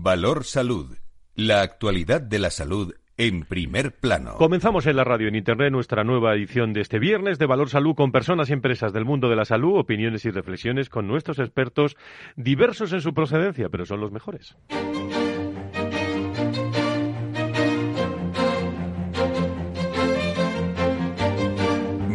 Valor Salud. La actualidad de la salud en primer plano. Comenzamos en la radio en Internet nuestra nueva edición de este viernes de Valor Salud con personas y empresas del mundo de la salud, opiniones y reflexiones con nuestros expertos diversos en su procedencia, pero son los mejores.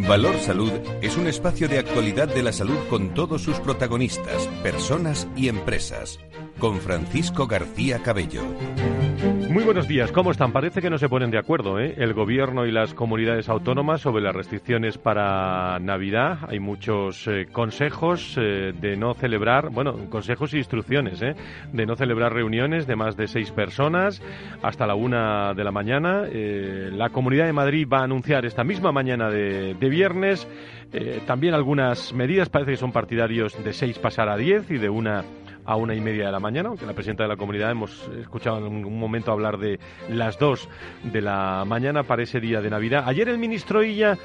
Valor Salud es un espacio de actualidad de la salud con todos sus protagonistas, personas y empresas. Con Francisco García Cabello. Muy buenos días, ¿cómo están? Parece que no se ponen de acuerdo ¿eh? el gobierno y las comunidades autónomas sobre las restricciones para Navidad. Hay muchos eh, consejos eh, de no celebrar, bueno, consejos e instrucciones ¿eh? de no celebrar reuniones de más de seis personas hasta la una de la mañana. la Comunidad de Madrid va a anunciar esta misma mañana de, de viernes también algunas medidas. Parece que son partidarios de seis pasar a diez y de una a una y media de la mañana, aunque la presidenta de la comunidad hemos escuchado en un momento hablar de las dos de la mañana para ese día de Navidad. Ayer el ministro Illa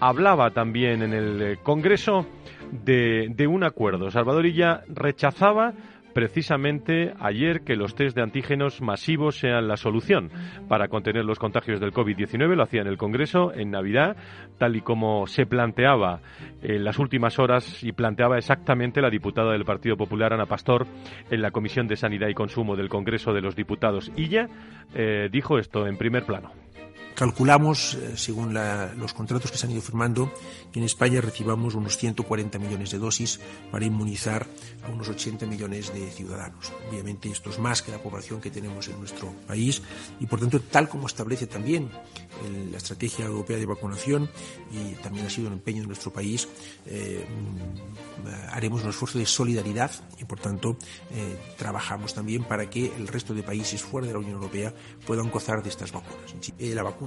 hablaba también en el Congreso de, de un acuerdo. Salvador Illa rechazaba precisamente ayer que los test de antígenos masivos sean la solución para contener los contagios del COVID-19. Lo hacía en el Congreso en Navidad, tal y como se planteaba en las últimas horas y planteaba exactamente la diputada del Partido Popular, Ana Pastor, en la Comisión de Sanidad y Consumo del Congreso de los Diputados. Y ya eh, dijo esto en primer plano. Calculamos, eh, según los contratos que se han ido firmando, que en España recibamos unos 140 millones de dosis para inmunizar a unos 80 millones de ciudadanos. Obviamente esto es más que la población que tenemos en nuestro país y, por tanto, tal como establece también la estrategia europea de vacunación y también ha sido un empeño de nuestro país, eh, haremos un esfuerzo de solidaridad y, por tanto, eh, trabajamos también para que el resto de países fuera de la Unión Europea puedan gozar de estas vacunas. la vacuna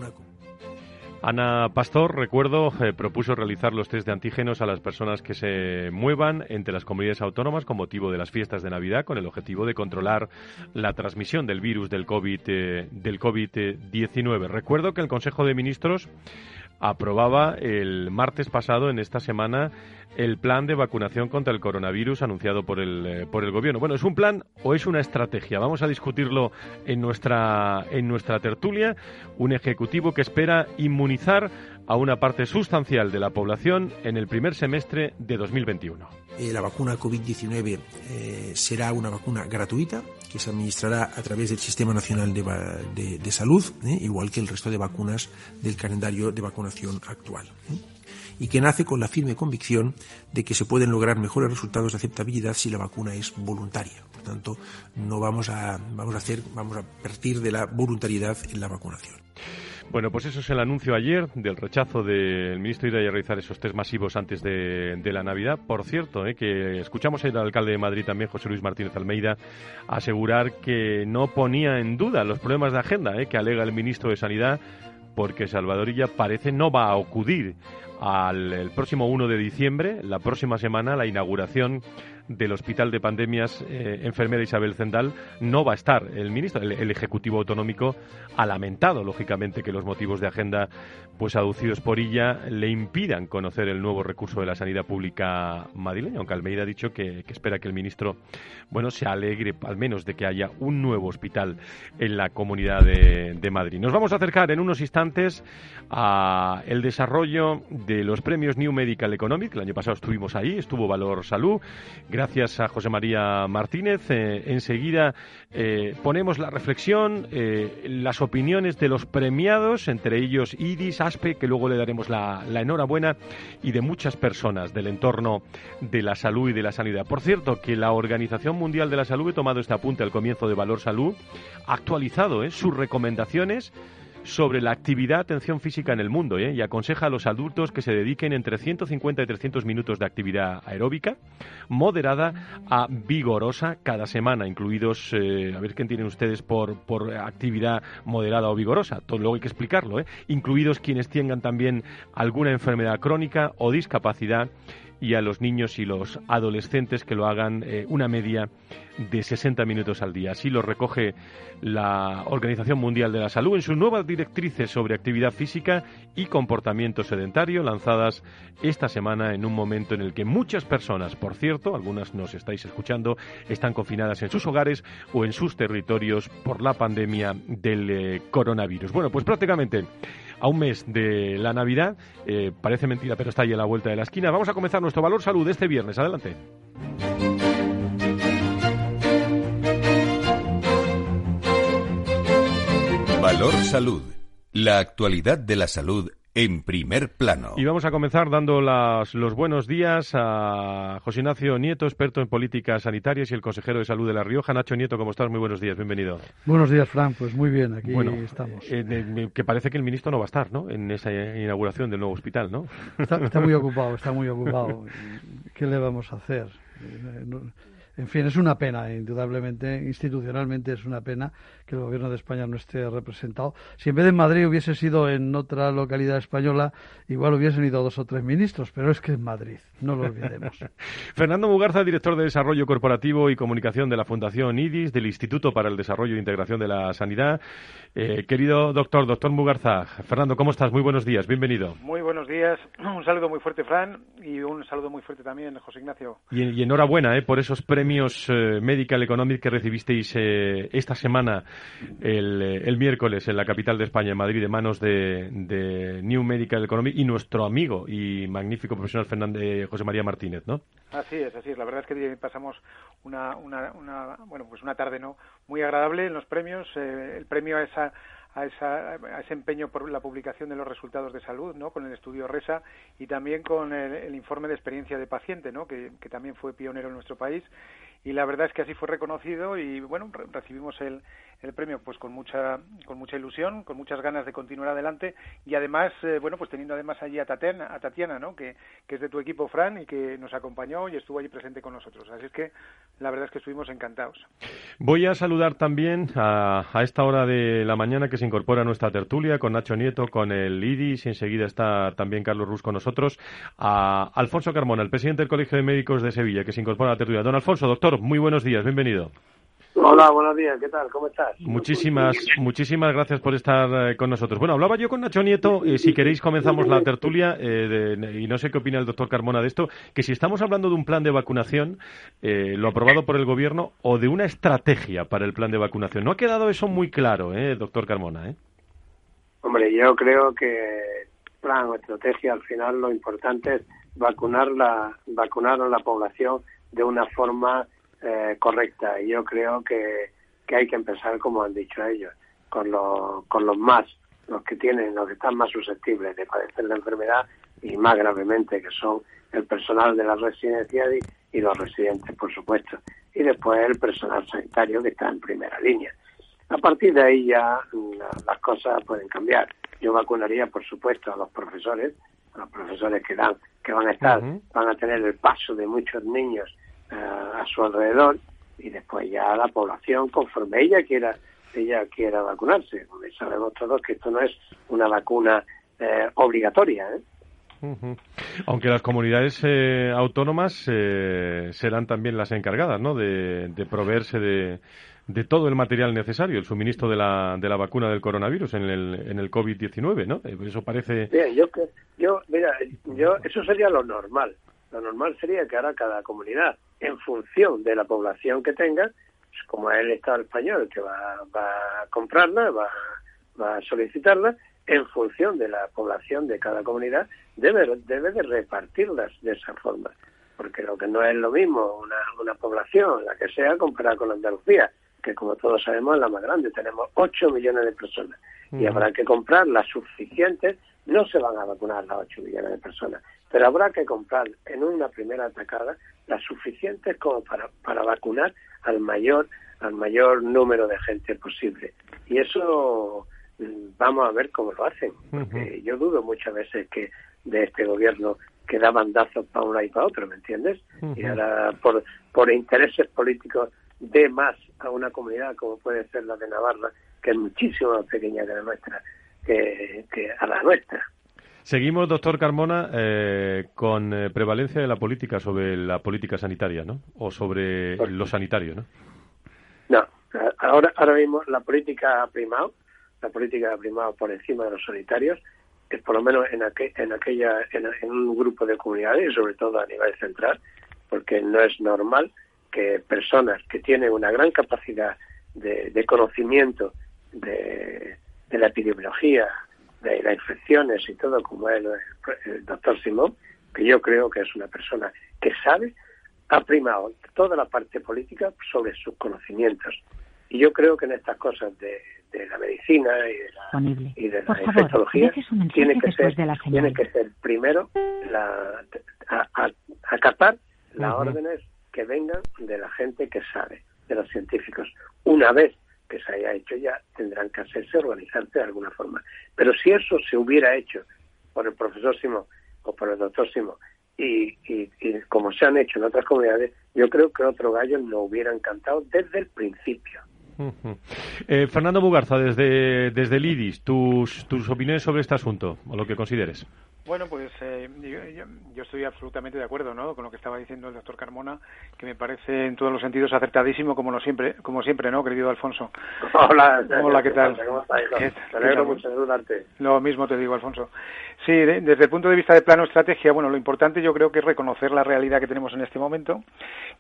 Ana Pastor, recuerdo, eh, propuso realizar los test de antígenos a las personas que se muevan entre las comunidades autónomas con motivo de las fiestas de Navidad con el objetivo de controlar la transmisión del virus del COVID, eh, COVID-19. Recuerdo que el Consejo de Ministros aprobaba el martes pasado, en esta semana, el plan de vacunación contra el coronavirus anunciado por el, eh, por el gobierno. Bueno, ¿es un plan o es una estrategia? Vamos a discutirlo en nuestra, en nuestra tertulia. Un ejecutivo que espera inmunizar a una parte sustancial de la población en el primer semestre de 2021. Eh, la vacuna COVID-19 eh, será una vacuna gratuita que se administrará a través del Sistema Nacional de, de, Salud, igual que el resto de vacunas del calendario de vacunación actual y que nace con la firme convicción de que se pueden lograr mejores resultados de aceptabilidad si la vacuna es voluntaria. Por tanto, no vamos a, vamos a hacer, vamos a partir de la voluntariedad en la vacunación. Bueno, pues eso es el anuncio ayer del rechazo del ministro Ida a realizar esos test masivos antes de, la Navidad. Por cierto, eh, que escuchamos al alcalde de Madrid también, José Luis Martínez Almeida, asegurar que no ponía en duda los problemas de agenda eh, que alega el ministro de Sanidad porque Salvadorilla parece no va a acudir al el próximo 1 de diciembre, la próxima semana, la inauguración del Hospital de Pandemias eh, Enfermera Isabel Zendal no va a estar. El ministro, el, Ejecutivo Autonómico ha lamentado, lógicamente, que los motivos de agenda pues aducidos por ella le impidan conocer el nuevo recurso de la sanidad pública madrileña, aunque Almeida ha dicho que, espera que el ministro bueno se alegre al menos de que haya un nuevo hospital en la comunidad de, de Madrid. Nos vamos a acercar en unos instantes a el desarrollo de los premios New Medical Economic. El año pasado estuvimos ahí, estuvo Valor Salud Gracias a José María Martínez. Eh, enseguida eh, ponemos la reflexión, eh, las opiniones de los premiados, entre ellos Iris, Aspe, que luego le daremos la, enhorabuena, y de muchas personas del entorno de la salud y de la sanidad. Por cierto, que la Organización Mundial de la Salud, he tomado este apunte al comienzo de Valor Salud, ha actualizado sus recomendaciones sobre la actividad atención física en el mundo ¿eh? y aconseja a los adultos que se dediquen entre 150 y 300 minutos de actividad aeróbica moderada a vigorosa cada semana, incluidos, eh, a ver qué tienen ustedes por, por actividad moderada o vigorosa, todo luego hay que explicarlo, ¿eh? incluidos quienes tengan también alguna enfermedad crónica o discapacidad y a los niños y los adolescentes que lo hagan eh, una media de 60 minutos al día. Así lo recoge la Organización Mundial de la Salud en sus nuevas directrices sobre actividad física y comportamiento sedentario lanzadas esta semana en un momento en el que muchas personas, por cierto, algunas nos estáis escuchando, están confinadas en sus hogares o en sus territorios por la pandemia del eh, coronavirus. Bueno, pues prácticamente a un mes de la Navidad. Eh, parece mentira, pero está ahí a la vuelta de la esquina. Vamos a comenzar nuestro Valor Salud este viernes. Adelante. Valor Salud. La actualidad de la salud en primer plano. Y vamos a comenzar dando los buenos días a José Ignacio Nieto, experto en políticas sanitarias y el consejero de salud de La Rioja. Nacho Nieto, ¿cómo estás? Muy buenos días, bienvenido. Buenos días, Fran. Pues muy bien, aquí estamos. Eh, que parece que el ministro no va a estar, ¿no? En esa inauguración del nuevo hospital, ¿no? Está, muy ocupado, está muy ocupado. ¿Qué le vamos a hacer? Eh, en fin, es una pena, indudablemente, institucionalmente es una pena que el gobierno de España no esté representado. Si en vez de en Madrid hubiese sido en otra localidad española, igual hubiesen ido dos o tres ministros, pero es que es Madrid, no lo olvidemos. Fernando Mugarza, director de Desarrollo Corporativo y Comunicación de la Fundación IDIS, del Instituto para el Desarrollo e Integración de la Sanidad. Eh, querido doctor, doctor Mugarza, Fernando, ¿cómo estás? Muy buenos días, bienvenido. Muy buenos días, un saludo muy fuerte, Fran, y un saludo muy fuerte también, José Ignacio. Y, enhorabuena eh, por esos premios eh, Medical Economic que recibisteis eh, esta semana, el, el, miércoles, en la capital de España, en Madrid, de manos de, de New Medical Economic y nuestro amigo y magnífico profesional Fernández, José María Martínez, ¿no? Así es, así es. La verdad es que pasamos una, una, una bueno, pues una tarde no muy agradable en los premios. el premio a esa a, ese empeño por la publicación de los resultados de salud, ¿no? Con el estudio RESA y también con el, informe de experiencia de paciente, ¿no? Que, que, también fue pionero en nuestro país y la verdad es que así fue reconocido y bueno recibimos el, el premio pues con mucha con mucha ilusión con muchas ganas de continuar adelante y además eh, bueno pues teniendo además allí a Tatiana a Tatiana no que, que es de tu equipo Fran y que nos acompañó y estuvo allí presente con nosotros. Así es que la verdad es que estuvimos encantados. Voy a saludar también a, a esta hora de la mañana que se incorpora a nuestra tertulia con Nacho Nieto con el IDIS y enseguida está también Carlos Rus con nosotros a Alfonso Carmona el presidente del Colegio de Médicos de Sevilla que se incorpora a la tertulia. Don Alfonso doctor muy buenos días, bienvenido. Hola, buenos días, ¿qué tal? ¿Cómo estás? Muchísimas, muchísimas gracias por estar eh, con nosotros. Bueno, hablaba yo con Nacho Nieto, eh, si queréis comenzamos la tertulia, eh, y no sé qué opina el doctor Carmona de esto, que si estamos hablando de un plan de vacunación, lo aprobado por el gobierno, o de una estrategia para el plan de vacunación. No ha quedado eso muy claro, ¿eh, doctor Carmona? ¿eh? Hombre, yo creo que plan o estrategia, al final lo importante es vacunar, la, vacunar a la población de una forma eh, correcta. Y yo creo que, que hay que empezar, como han dicho ellos, con, los con los más, los que tienen, los que están más susceptibles de padecer la enfermedad y más gravemente, que son el personal de las residencias y, los residentes, por supuesto. Y después el personal sanitario que está en primera línea. A partir de ahí ya mm, las cosas pueden cambiar. Yo vacunaría, por supuesto, a los profesores, a los profesores que dan, que van a estar, van a tener el paso de muchos niños a su alrededor y después ya la población conforme ella quiera ella quiera vacunarse porque sabemos todos que esto no es una vacuna eh, obligatoria ¿eh? Aunque las comunidades eh, autónomas serán también las encargadas ¿no? de, proveerse de, de, todo el material necesario, el suministro de la, de la vacuna del coronavirus en el, en el COVID-19, ¿no? Eso parece... yo, yo, mira, yo, eso sería lo normal. Lo normal sería que ahora cada comunidad en función de la población que tenga, pues como es el Estado español que va, va a comprarla, va, va a solicitarla, en función de la población de cada comunidad, debe, debe de repartirlas de esa forma. Porque lo que no es lo mismo una, una población, la que sea, comparada con Andalucía, que como todos sabemos es la más grande, tenemos 8 millones de personas. Y habrá que comprar las suficientes, no se van a vacunar las 8 millones de personas, pero habrá que comprar en una primera atacada las suficientes como para, para vacunar al mayor al mayor número de gente posible. Y eso mm, vamos a ver cómo lo hacen porque yo dudo muchas veces que de este gobierno que da bandazos para un lado y para otro ¿me entiendes? y ahora por por intereses políticos de más a una comunidad como puede ser la de Navarra que es muchísimo más pequeña que la nuestra que, que a la nuestra Seguimos, doctor Carmona, eh, con eh, prevalencia de la política sobre la política sanitaria, ¿no? O sobre lo sanitario, ¿no? No, ahora, ahora mismo la política ha primado, la política ha primado por encima de los sanitarios, es por lo menos en, en aquella, en, un grupo de comunidades, sobre todo a nivel central, porque no es normal que personas que tienen una gran capacidad de, conocimiento de, la epidemiología, de las infecciones y todo, como es el, doctor Simón, que yo creo que es una persona que sabe, ha primado toda la parte política sobre sus conocimientos. Y yo creo que en estas cosas de, la medicina y de la, infectología tiene que ser tiene que ser primero la, acatar las órdenes que vengan de la gente que sabe, de los científicos. Una vez que se haya hecho ya, tendrán que hacerse, organizarse de alguna forma. Pero si eso se hubiera hecho por el profesor Simón o por el doctor Simón, y, como se han hecho en otras comunidades, yo creo que otro gallo no hubiera encantado desde el principio. Eh, Fernando Bugarza, desde, desde el IDIS, tus, tus opiniones sobre este asunto, o lo que consideres. Bueno, pues eh, yo, estoy absolutamente de acuerdo ¿no? con lo que estaba diciendo el doctor Carmona, que me parece en todos los sentidos acertadísimo, como, no siempre, como siempre, ¿no, querido Alfonso? Hola, Hola ¿qué tal? ¿Cómo estás? Te alegro mucho de. Lo mismo te digo, Alfonso. Sí, desde el punto de vista de plano estrategia, bueno, lo importante yo creo que es reconocer la realidad que tenemos en este momento,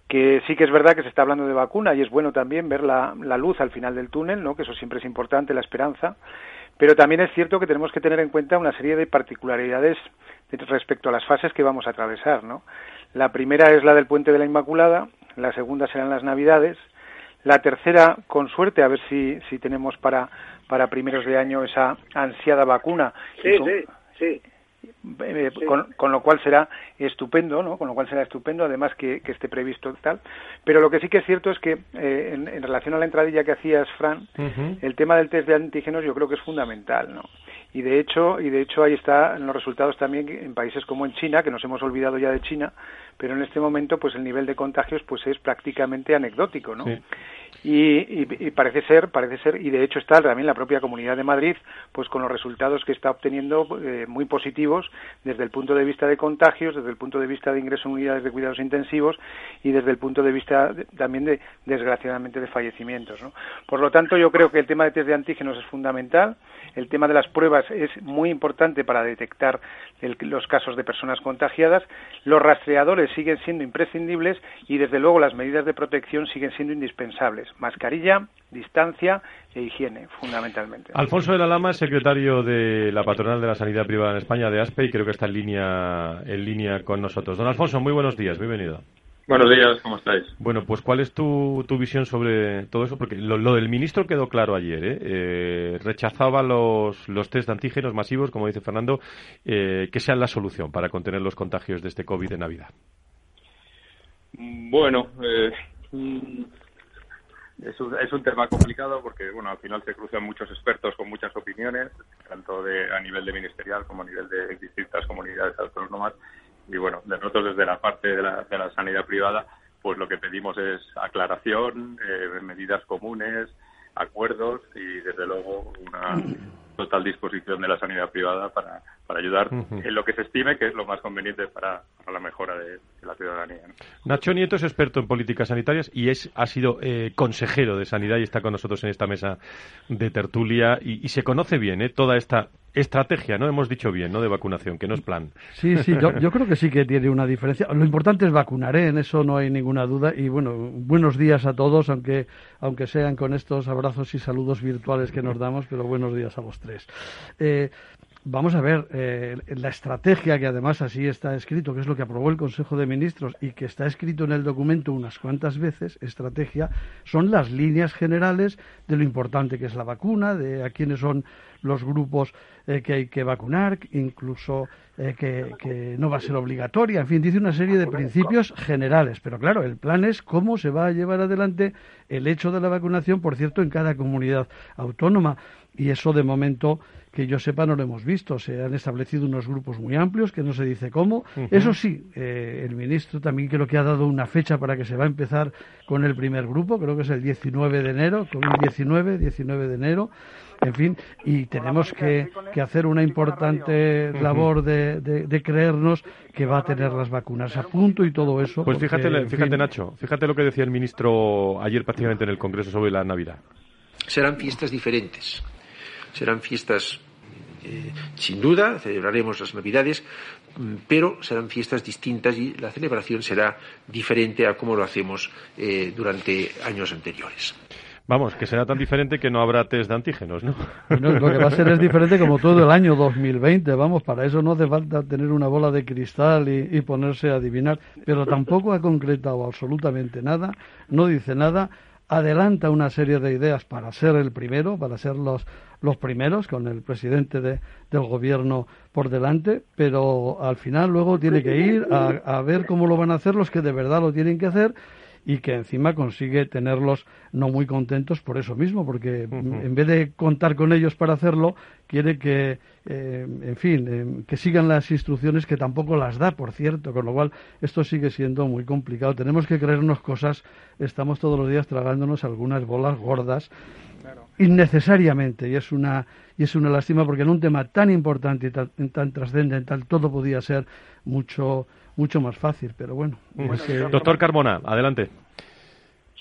que sí que es verdad que se está hablando de vacuna y es bueno también ver la, la luz al final del túnel, ¿no? que eso siempre es importante, la esperanza pero también es cierto que tenemos que tener en cuenta una serie de particularidades respecto a las fases que vamos a atravesar, ¿no? La primera es la del puente de la Inmaculada, la segunda serán las Navidades, la tercera, con suerte, a ver si, si tenemos para, para primeros de año esa ansiada vacuna. Sí, sí, sí. Eh, con, lo cual será estupendo, ¿no? Con lo cual será estupendo, además que, esté previsto tal. Pero lo que sí que es cierto es que eh, en, relación a la entradilla que hacías, Fran, el tema del test de antígenos yo creo que es fundamental, ¿no? Y de hecho, y de hecho ahí están los resultados también en países como en China, que nos hemos olvidado ya de China, pero en este momento pues el nivel de contagios pues es prácticamente anecdótico, ¿no? Y, parece ser, parece ser, y de hecho está también la propia Comunidad de Madrid, pues con los resultados que está obteniendo eh, muy positivos desde el punto de vista de contagios, desde el punto de vista de ingreso en unidades de cuidados intensivos y desde el punto de vista también de, desgraciadamente, de fallecimientos. Por lo tanto, yo creo que el tema de test de antígenos es fundamental, el tema de las pruebas es muy importante para detectar los casos de personas contagiadas, los rastreadores siguen siendo imprescindibles y, desde luego, las medidas de protección siguen siendo indispensables mascarilla, distancia e higiene, fundamentalmente. Alfonso de la Lama secretario de la Patronal de la Sanidad Privada en España, de ASPE, y creo que está en línea, en línea con nosotros. Don Alfonso, muy buenos días, bienvenido. Buenos días, ¿cómo estáis? Bueno, pues ¿cuál es tu, tu visión sobre todo eso? Porque lo, del ministro quedó claro ayer, ¿eh? eh rechazaba los, los test de antígenos masivos, como dice Fernando, eh, que sean la solución para contener los contagios de este COVID de Navidad. Bueno, eh, es un, es un tema complicado porque, bueno, al final se cruzan muchos expertos con muchas opiniones, tanto de, a nivel de ministerial como a nivel de distintas comunidades autónomas. Y, bueno, de nosotros desde la parte de la, de la sanidad privada, pues lo que pedimos es aclaración, eh, medidas comunes, acuerdos y, desde luego, una total disposición de la sanidad privada para, para ayudar en lo que se estime que es lo más conveniente para, la mejora de, la ciudadanía. Nacho Nieto es experto en políticas sanitarias y es ha sido eh, consejero de sanidad y está con nosotros en esta mesa de tertulia y, se conoce bien eh, toda esta estrategia, ¿no? Hemos dicho bien, ¿no? De vacunación, que no es plan. Sí, sí, yo, yo creo que sí que tiene una diferencia. Lo importante es vacunar, ¿eh? En eso no hay ninguna duda. Y bueno, buenos días a todos, aunque, aunque sean con estos abrazos y saludos virtuales que nos damos, pero buenos días a los tres. Eh, Vamos a ver, eh, la estrategia que además así está escrito, que es lo que aprobó el Consejo de Ministros y que está escrito en el documento unas cuantas veces, estrategia, son las líneas generales de lo importante que es la vacuna, de a quiénes son los grupos eh, que hay que vacunar, incluso eh, que, no va a ser obligatoria, en fin, dice una serie de principios generales. Pero claro, el plan es cómo se va a llevar adelante el hecho de la vacunación, por cierto, en cada comunidad autónoma. Y eso de momento que yo sepa no lo hemos visto. Se han establecido unos grupos muy amplios que no se dice cómo. Eso sí, eh, el ministro también creo que ha dado una fecha para que se va a empezar con el primer grupo, creo que es el 19 de enero, con el 19, 19 de enero. En fin, y tenemos que, hacer una importante labor de, creernos que va a tener las vacunas a punto y todo eso. Pues fíjate, fíjate Nacho, fíjate lo que decía el ministro ayer prácticamente en el Congreso sobre la Navidad. Serán fiestas diferentes serán fiestas eh, sin duda, celebraremos las Navidades, mm, pero serán fiestas distintas y la celebración será diferente a como lo hacemos eh, durante años anteriores. Vamos, que será tan diferente que no habrá test de antígenos, ¿no? lo que va a ser es diferente como todo el año 2020, vamos, para eso no hace falta tener una bola de cristal y ponerse a adivinar, pero tampoco ha concretado absolutamente nada, no dice nada, adelanta una serie de ideas para ser el primero, para ser los, los primeros, con el presidente de, del gobierno por delante, pero al final luego tiene que ir a, a ver cómo lo van a hacer los que de verdad lo tienen que hacer y que encima consigue tenerlos no muy contentos por eso mismo, porque en vez de contar con ellos para hacerlo, quiere que, eh, en fin, eh, que sigan las instrucciones que tampoco las da, por cierto, con lo cual esto sigue siendo muy complicado. Tenemos que creernos cosas, estamos todos los días tragándonos algunas bolas gordas innecesariamente y es una y es una lástima porque en un tema tan importante y tan, tan trascendental todo podía ser mucho mucho más fácil, pero bueno. Doctor Carmona, adelante.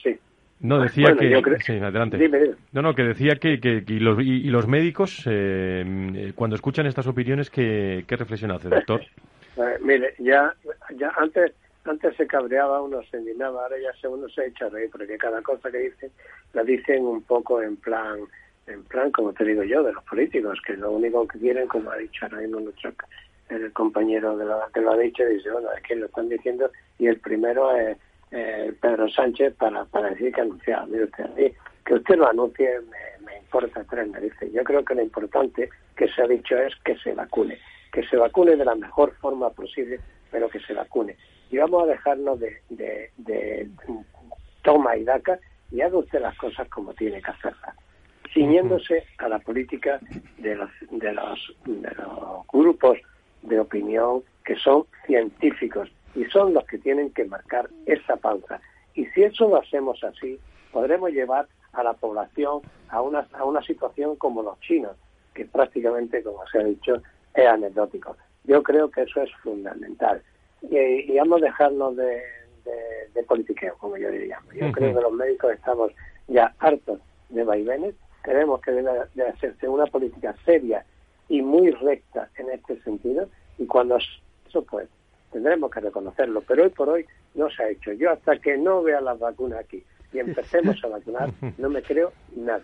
Sí. No, decía que... Sí, adelante. No, no, que decía que, que y, los, y, los médicos, eh, cuando escuchan estas opiniones, ¿qué, qué reflexión hace, doctor? Eh, mire, ya, ya antes antes se cabreaba, uno se indignaba, ahora ya se, uno se echa a reír, porque cada cosa que dicen la dicen un poco en plan, en plan, como te digo yo, de los políticos, que lo único que quieren, como ha dicho ahora mismo nuestro el compañero de lo, que lo ha dicho dice, bueno, es que lo están diciendo y el primero es Pedro Sánchez para, para decir que ha anunciado. Mire usted, que usted lo anuncie me, me importa tres dice Yo creo que lo importante que se ha dicho es que se vacune, que se vacune de la mejor forma posible, pero que se vacune. Y vamos a dejarnos de, de, de toma y daca y haga usted las cosas como tiene que hacerlas ciñéndose a la política de los, de los, de los grupos de opinión que son científicos y son los que tienen que marcar esa pauta. Y si eso lo hacemos así, podremos llevar a la población a una, a una situación como los chinos, que prácticamente, como se ha dicho, es anecdótico. Yo creo que eso es fundamental. Y, y vamos a dejarnos de, de, politiqueo, como yo diría. Yo creo que los médicos estamos ya hartos de vaivenes. Creemos que debe de hacerse una política seria y muy recta en este sentido y cuando eso pues tendremos que reconocerlo, pero hoy por hoy no se ha hecho. Yo hasta que no vea las vacunas aquí y empecemos a vacunar, no me creo nada.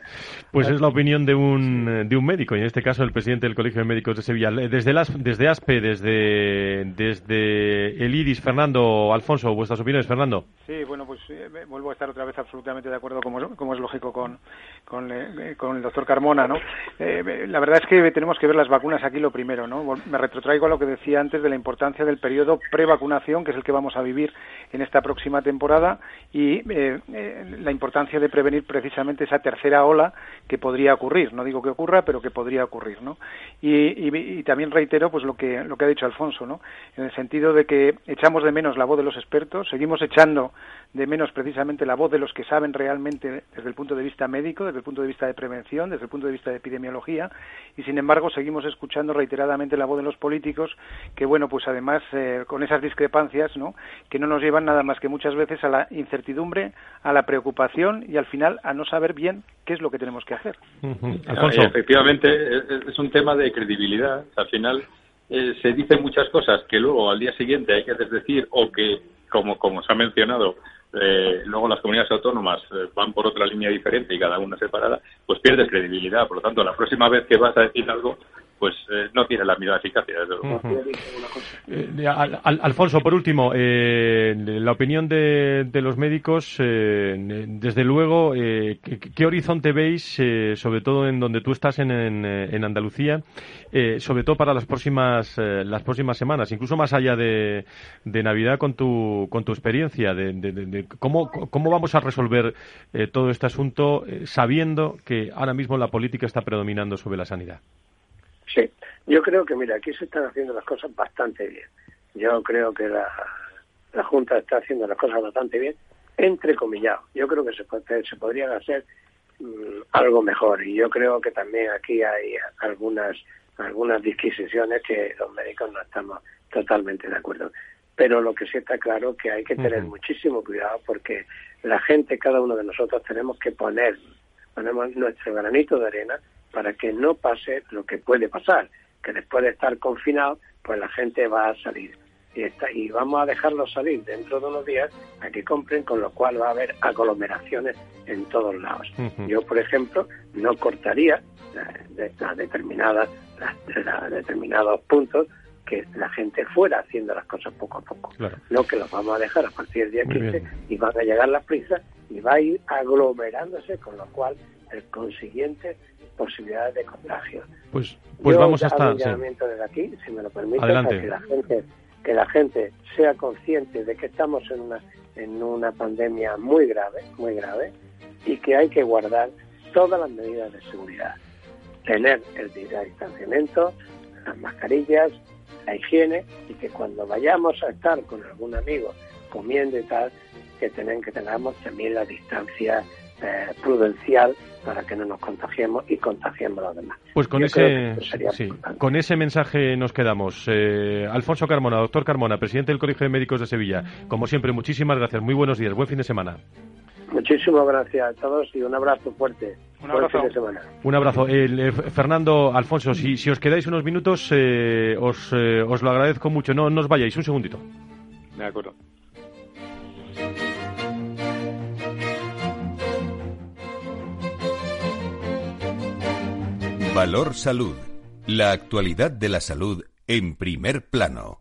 Pues es la opinión de un, de un médico, y en este caso el presidente del Colegio de Médicos de Sevilla. Desde, las, desde ASPE, desde, desde el IRIS, Fernando, Alfonso, vuestras opiniones, Fernando. Sí, bueno, pues eh, vuelvo a estar otra vez absolutamente de acuerdo, como, como es lógico, con, con, eh, con, el doctor Carmona, ¿no? Eh, la verdad es que tenemos que ver las vacunas aquí lo primero, ¿no? Me retrotraigo a lo que decía antes de la importancia del periodo prevacunación, que es el que vamos a vivir en esta próxima temporada, y la importancia de prevenir precisamente esa tercera ola que podría ocurrir. No digo que ocurra, pero que podría ocurrir, ¿no? Y, también reitero, pues lo que lo que ha dicho Alfonso, ¿no? En el sentido de que echamos de menos la voz de los expertos, seguimos echando de menos precisamente la voz de los que saben realmente desde el punto de vista médico, desde el punto de vista de prevención, desde el punto de vista de epidemiología, y sin embargo seguimos escuchando reiteradamente la voz de los políticos, que bueno, pues además eh, con esas discrepancias, ¿no? Que no nos llevan nada más que muchas veces a la incertidumbre, a la preocupación y al final a no saber bien qué es lo que tenemos que hacer. Efectivamente, es, un tema de credibilidad. Al final eh, se dicen muchas cosas que luego al día siguiente hay que desdecir o que, como, como se ha mencionado, eh, luego las comunidades autónomas eh, van por otra línea diferente y cada una separada, pues pierdes credibilidad. Por lo tanto, la próxima vez que vas a decir algo, pues eh, no tiene la misma eficacia. Eh, Alfonso, por último, eh, la opinión de, los médicos, desde luego, ¿qué, horizonte veis, sobre todo en donde tú estás en, en, Andalucía, sobre todo para las próximas las próximas semanas, incluso más allá de, Navidad, con tu con tu experiencia, de, cómo cómo vamos a resolver todo este asunto sabiendo que ahora mismo la política está predominando sobre la sanidad? Sí, yo creo que, mira, aquí se están haciendo las cosas bastante bien. Yo creo que la, la Junta está haciendo las cosas bastante bien, entre comillas. Yo creo que se, puede, se podrían hacer mm, algo mejor y yo creo que también aquí hay algunas algunas disquisiciones que los médicos no estamos totalmente de acuerdo. Pero lo que sí está claro que hay que tener muchísimo cuidado porque la gente, cada uno de nosotros, tenemos que poner, ponemos nuestro granito de arena para que no pase lo que puede pasar, que después de estar confinado, pues la gente va a salir. Y, está, y vamos a dejarlo salir dentro de unos días a que compren, con lo cual va a haber aglomeraciones en todos lados. Yo, por ejemplo, no cortaría de, determinadas, determinados puntos que la gente fuera haciendo las cosas poco a poco. No que los vamos a dejar a partir del día 15 y van a llegar las prisas y va a ir aglomerándose, con lo cual el consiguiente posibilidades de contagio. Pues, pues vamos a estar. desde aquí, si me lo permite, que la gente que la gente sea consciente de que estamos en una en una pandemia muy grave, muy grave, y que hay que guardar todas las medidas de seguridad, tener el distanciamiento, las mascarillas, la higiene, y que cuando vayamos a estar con algún amigo comiendo y tal, que tengan que tengamos también la distancia eh, prudencial para que no nos contagiemos y contagiemos a los demás. Pues con, ese, con ese mensaje nos quedamos. Eh, Alfonso Carmona, doctor Carmona, presidente del Colegio de Médicos de Sevilla. Como siempre, muchísimas gracias. Muy buenos días. Buen fin de semana. Muchísimas gracias a todos y un abrazo fuerte. Un abrazo. Buen fin de semana. Un abrazo. Eh, Fernando, Alfonso, si, si, os quedáis unos minutos, eh, os, os lo agradezco mucho. No, no os vayáis, un segundito. De acuerdo. Valor Salud. La actualidad de la salud en primer plano.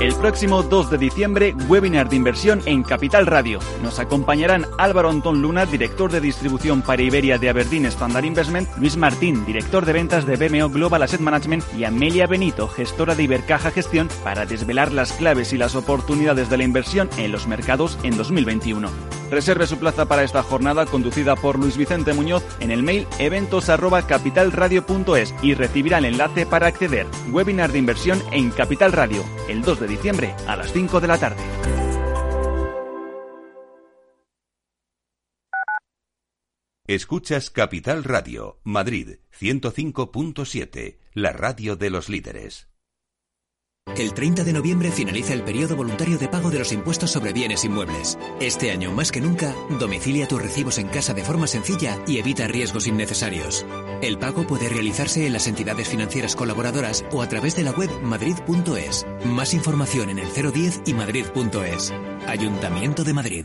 El próximo 2 de diciembre, webinar de inversión en Capital Radio. Nos acompañarán Álvaro Antón Luna, director de distribución para Iberia de Aberdeen Standard Investment, Luis Martín, director de ventas de BMO Global Asset Management y Amelia Benito, gestora de Ibercaja Gestión, para desvelar las claves y las oportunidades de la inversión en los mercados en 2021. Reserve su plaza para esta jornada conducida por Luis Vicente Muñoz en el mail eventos@capitalradio.es y recibirá el enlace para acceder. Webinar de inversión en Capital Radio, el 2 de diciembre a las 5 de la tarde. Escuchas Capital Radio, Madrid 105.7, la radio de los líderes. El 30 de noviembre finaliza el periodo voluntario de pago de los impuestos sobre bienes inmuebles. Este año más que nunca, domicilia tus recibos en casa de forma sencilla y evita riesgos innecesarios. El pago puede realizarse en las entidades financieras colaboradoras o a través de la web madrid.es. Más información en el 010 y madrid.es. Ayuntamiento de Madrid.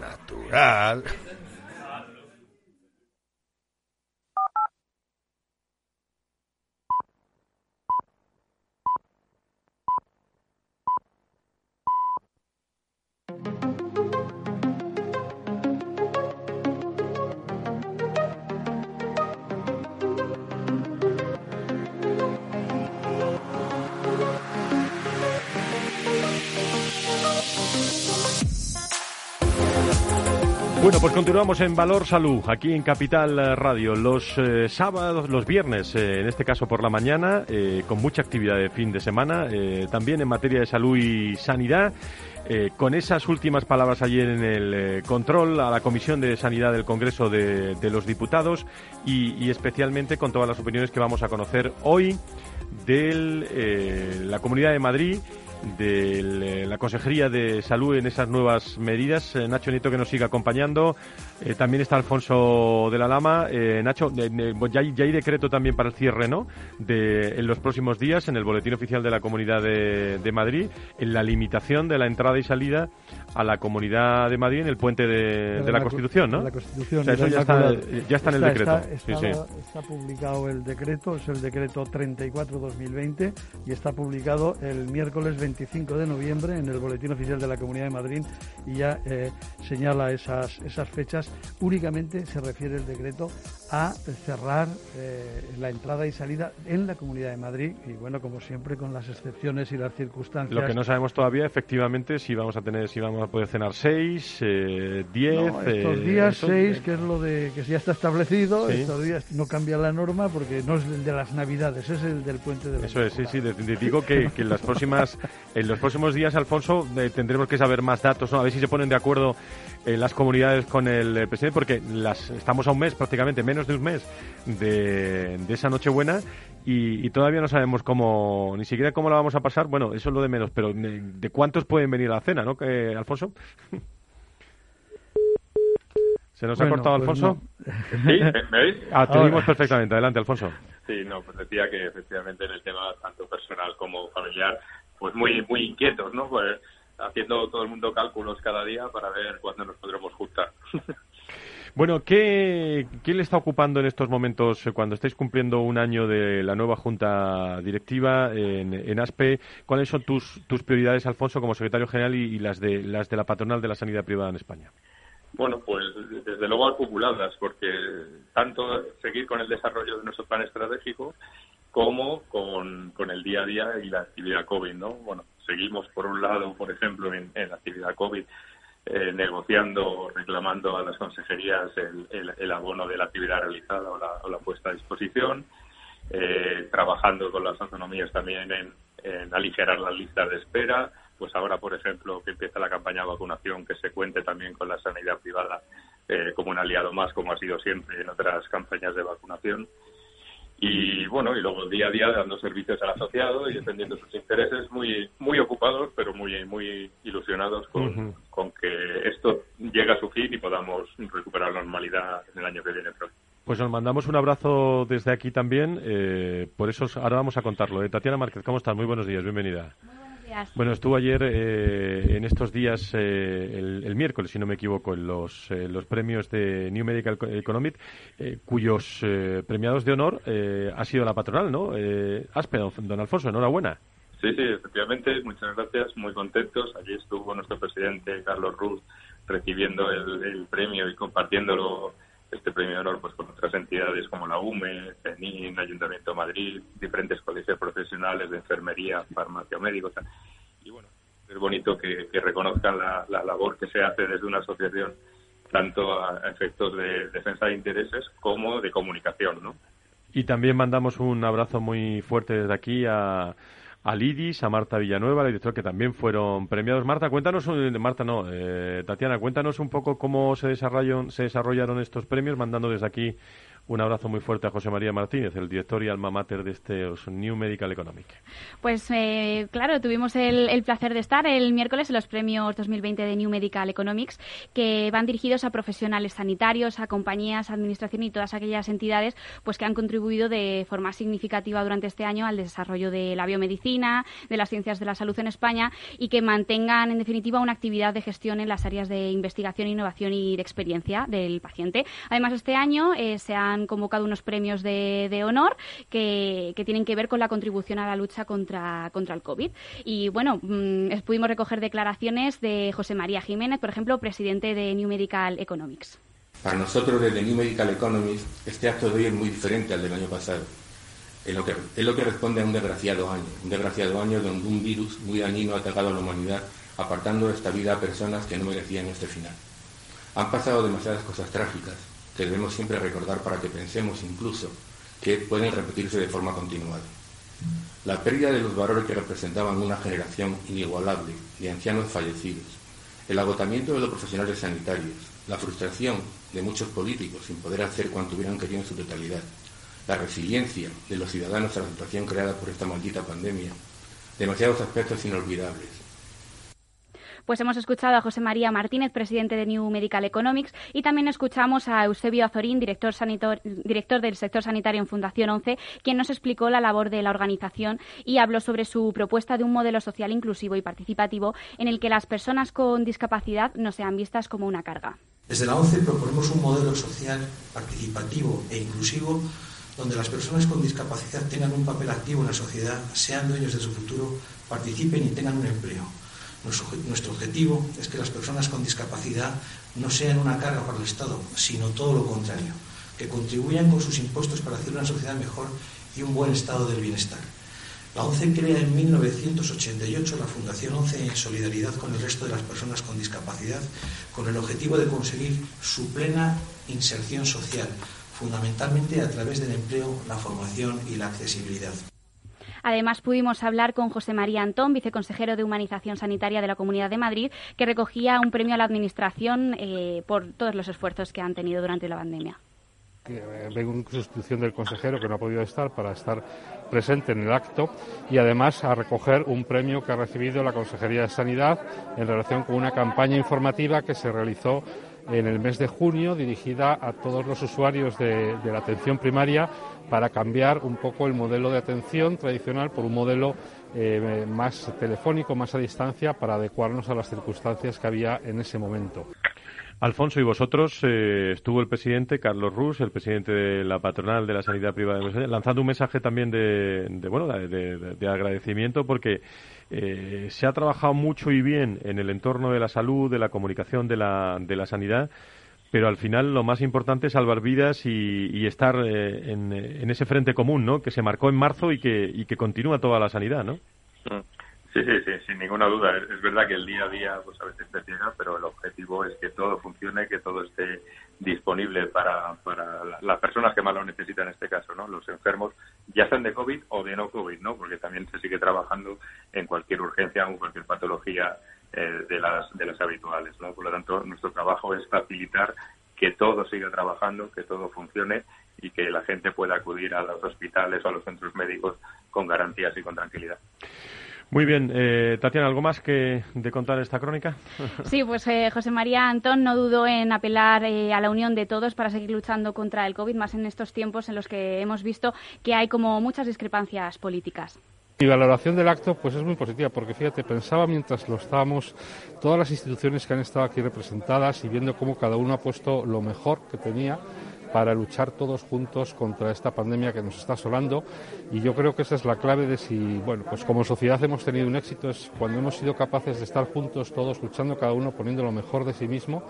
Natural. Bueno, pues continuamos en Valor Salud, aquí en Capital Radio, los eh, sábados, los viernes, eh, en este caso por la mañana, eh, con mucha actividad de fin de semana, también en materia de salud y sanidad. con esas últimas palabras ayer en el control a la Comisión de Sanidad del Congreso de, los Diputados y, especialmente con todas las opiniones que vamos a conocer hoy de la Comunidad de Madrid de la Consejería de Salud en esas nuevas medidas. Eh, Nacho Nieto que nos sigue acompañando. Eh, también está Alfonso de la Lama. Eh, Nacho, ya, hay, decreto también para el cierre, ¿no? De, en los próximos días, en el Boletín Oficial de la Comunidad de, Madrid, en la limitación de la entrada y salida a la Comunidad de Madrid en el puente de, la, Constitución, ¿no? La Constitución. eso ya está, ya está, en el decreto. Está, publicado el decreto, es el decreto 34-2020 y está publicado el miércoles 25 de noviembre en el Boletín Oficial de la Comunidad de Madrid y ya eh, señala esas, esas fechas. Únicamente se refiere el decreto a cerrar eh, la entrada y salida en la Comunidad de Madrid y bueno, como siempre, con las excepciones y las circunstancias. Lo que no sabemos todavía, efectivamente, si vamos a tener, si vamos a poder cenar seis, eh, diez. estos días seis, que es lo de que ya está establecido. Estos días no cambia la norma porque no es el de las Navidades, es el del puente de. Eso es, sí, sí. digo que, que en las próximas en los próximos días, Alfonso, eh, tendremos que saber más datos, ¿no? A ver si se ponen de acuerdo eh, las comunidades con el eh, presidente, porque las, estamos a un mes, prácticamente menos de un mes, de, esa Nochebuena y, y, todavía no sabemos cómo, ni siquiera cómo la vamos a pasar. Bueno, eso es lo de menos, pero de, cuántos pueden venir a la cena, ¿no, Alfonso? ¿Se nos ha cortado, pues Alfonso? ¿Sí? ¿Me oís? Ah, te oímos perfectamente. Adelante, Alfonso. Sí, no, pues decía que efectivamente en el tema tanto personal como familiar pues muy muy inquietos, ¿no? Pues haciendo todo el mundo cálculos cada día para ver cuándo nos podremos juntar. Bueno, ¿qué, ¿qué, le está ocupando en estos momentos eh, cuando estáis cumpliendo un año de la nueva Junta Directiva en, en ASPE? ¿Cuáles son tus, tus prioridades, Alfonso, como secretario general y, y, las, de, las de la patronal de la sanidad privada en España? Bueno, pues desde luego acumuladas, porque tanto seguir con el desarrollo de nuestro plan estratégico como con, con el día a día y la actividad COVID, ¿no? Bueno, seguimos por un lado, por ejemplo, en, la actividad COVID, eh, negociando, reclamando a las consejerías el, abono de la actividad realizada o la, puesta a disposición, eh, trabajando con las autonomías también en, aligerar las listas de espera, pues ahora, por ejemplo, que empieza la campaña de vacunación, que se cuente también con la sanidad privada eh, como un aliado más, como ha sido siempre en otras campañas de vacunación. Y bueno, y luego día a día dando servicios al asociado y defendiendo sus intereses, muy muy ocupados, pero muy muy ilusionados con, con que esto llegue a su fin y podamos recuperar la normalidad en el año que viene Pues nos mandamos un abrazo desde aquí también, eh, por eso ahora vamos a contarlo. ¿eh? Tatiana Márquez, ¿cómo estás? Muy buenos días, bienvenida. Bueno, estuvo ayer, eh, en estos días, eh, el, miércoles, si no me equivoco, en los, eh, los premios de New Medical Economic, cuyos premiados de honor ha sido la patronal, ¿no? Aspe, don, Alfonso, enhorabuena. Sí, sí, efectivamente, muchas gracias, muy contentos. Allí estuvo nuestro presidente Carlos Ruz recibiendo el, premio y compartiéndolo este premio de honor pues con otras entidades como la UME, CENIN, Ayuntamiento de Madrid, diferentes colegios profesionales de enfermería, farmacia, médicos. Y bueno, es bonito que, reconozcan la, labor que se hace desde una asociación, tanto a efectos de defensa de intereses como de comunicación, ¿no? Y también mandamos un abrazo muy fuerte desde aquí a a Lidis, a Marta Villanueva, la directora, que también fueron premiados. Marta, cuéntanos, Marta no, eh, Tatiana, cuéntanos un poco cómo se desarrollaron, se desarrollaron estos premios, mandando desde aquí un abrazo muy fuerte a José María Martínez, el director y alma mater de este New Medical Economic. Pues eh, claro, tuvimos el, placer de estar el miércoles en los premios 2020 de New Medical Economics, que van dirigidos a profesionales sanitarios, a compañías, administración y todas aquellas entidades pues que han contribuido de forma significativa durante este año al desarrollo de la biomedicina, de las ciencias de la salud en España y que mantengan, en definitiva, una actividad de gestión en las áreas de investigación, innovación y de experiencia del paciente. Además, este año eh, se han convocado unos premios de, honor que, tienen que ver con la contribución a la lucha contra, contra el COVID. Y bueno, mm, pudimos recoger declaraciones de José María Jiménez, por ejemplo, presidente de New Medical Economics. Para nosotros desde New Medical Economics, este acto de hoy es muy diferente al del año pasado. Es lo, que, es lo que responde a un desgraciado año, un desgraciado año donde un virus muy dañino ha atacado a la humanidad, apartando de esta vida a personas que no merecían este final. Han pasado demasiadas cosas trágicas, que debemos siempre recordar para que pensemos incluso que pueden repetirse de forma continuada. La pérdida de los valores que representaban una generación inigualable de ancianos fallecidos, el agotamiento de los profesionales sanitarios, la frustración de muchos políticos sin poder hacer cuanto hubieran querido en su totalidad, la resiliencia de los ciudadanos a la situación creada por esta maldita pandemia, demasiados aspectos inolvidables, pues hemos escuchado a José María Martínez, presidente de New Medical Economics, y también escuchamos a Eusebio Azorín, director, director del sector sanitario en Fundación 11, quien nos explicó la labor de la organización y habló sobre su propuesta de un modelo social inclusivo y participativo en el que las personas con discapacidad no sean vistas como una carga. Desde la ONCE proponemos un modelo social participativo e inclusivo donde las personas con discapacidad tengan un papel activo en la sociedad, sean dueños de su futuro, participen y tengan un empleo. Nuestro, objetivo es que las personas con discapacidad no sean una carga para el Estado, sino todo lo contrario, que contribuyan con sus impuestos para hacer una sociedad mejor y un buen estado del bienestar. La ONCE crea en 1988 la Fundación ONCE en solidaridad con el resto de las personas con discapacidad, con el objetivo de conseguir su plena inserción social, fundamentalmente a través del empleo, la formación y la accesibilidad. Además, pudimos hablar con José María Antón, viceconsejero de Humanización Sanitaria de la Comunidad de Madrid, que recogía un premio a la Administración eh, por todos los esfuerzos que han tenido durante la pandemia. Eh, vengo en sustitución del consejero que no ha podido estar para estar presente en el acto y además a recoger un premio que ha recibido la Consejería de Sanidad en relación con una campaña informativa que se realizó en el mes de junio dirigida a todos los usuarios de, de la atención primaria para cambiar un poco el modelo de atención tradicional por un modelo eh, más telefónico, más a distancia, para adecuarnos a las circunstancias que había en ese momento. Alfonso, y vosotros, eh, estuvo el presidente Carlos Rus, el presidente de la patronal de la sanidad privada, lanzando un mensaje también de, bueno, de, agradecimiento porque eh, se ha trabajado mucho y bien en el entorno de la salud, de la comunicación de la, de la sanidad pero al final lo más importante es salvar vidas y, estar eh, en, ese frente común, ¿no? Que se marcó en marzo y que, y que continúa toda la sanidad, ¿no? Mm. Sí, sí, sí, sin ninguna duda. Es verdad que el día a día pues a veces te llega, pero el objetivo es que todo funcione, que todo esté disponible para, para las personas que más lo necesitan en este caso, ¿no? Los enfermos, ya sean de COVID o de no COVID, ¿no? Porque también se sigue trabajando en cualquier urgencia o cualquier patología eh, de, las, de las habituales. ¿no? Por lo tanto, nuestro trabajo es facilitar que todo siga trabajando, que todo funcione y que la gente pueda acudir a los hospitales o a los centros médicos con garantías y con tranquilidad. Muy bien, eh, Tatiana, ¿algo más que de contar esta crónica? Sí, pues eh, José María Antón no dudó en apelar eh, a la unión de todos para seguir luchando contra el COVID, más en estos tiempos en los que hemos visto que hay como muchas discrepancias políticas. Mi valoración del acto pues es muy positiva porque fíjate, pensaba mientras lo estábamos todas las instituciones que han estado aquí representadas y viendo cómo cada uno ha puesto lo mejor que tenía para luchar todos juntos contra esta pandemia que nos está asolando y yo creo que esa es la clave de si, bueno, pues como sociedad hemos tenido un éxito es cuando hemos sido capaces de estar juntos todos luchando cada uno poniendo lo mejor de sí mismo,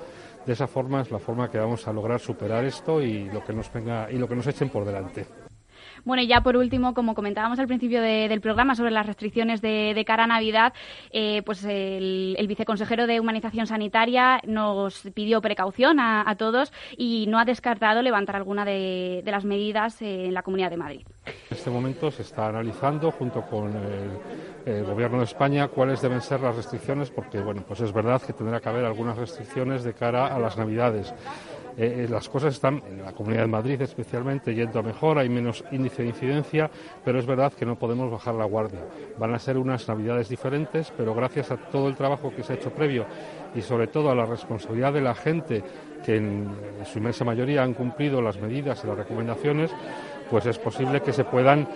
de esa forma es la forma que vamos a lograr superar esto y lo que nos venga y lo que nos echen por delante. Bueno, y ya por último, como comentábamos al principio del programa sobre las restricciones de, cara a Navidad, eh, pues el, viceconsejero de Humanización Sanitaria nos pidió precaución a, todos y no ha descartado levantar alguna de, las medidas en la Comunidad de Madrid. En este momento se está analizando junto con el, el, Gobierno de España cuáles deben ser las restricciones, porque bueno, pues es verdad que tendrá que haber algunas restricciones de cara a las Navidades. Eh, eh, las cosas están, en la Comunidad de Madrid especialmente, yendo a mejor, hay menos índice de incidencia, pero es verdad que no podemos bajar la guardia. Van a ser unas navidades diferentes, pero gracias a todo el trabajo que se ha hecho previo y sobre todo a la responsabilidad de la gente que en su inmensa mayoría han cumplido las medidas y las recomendaciones, pues es posible que se puedan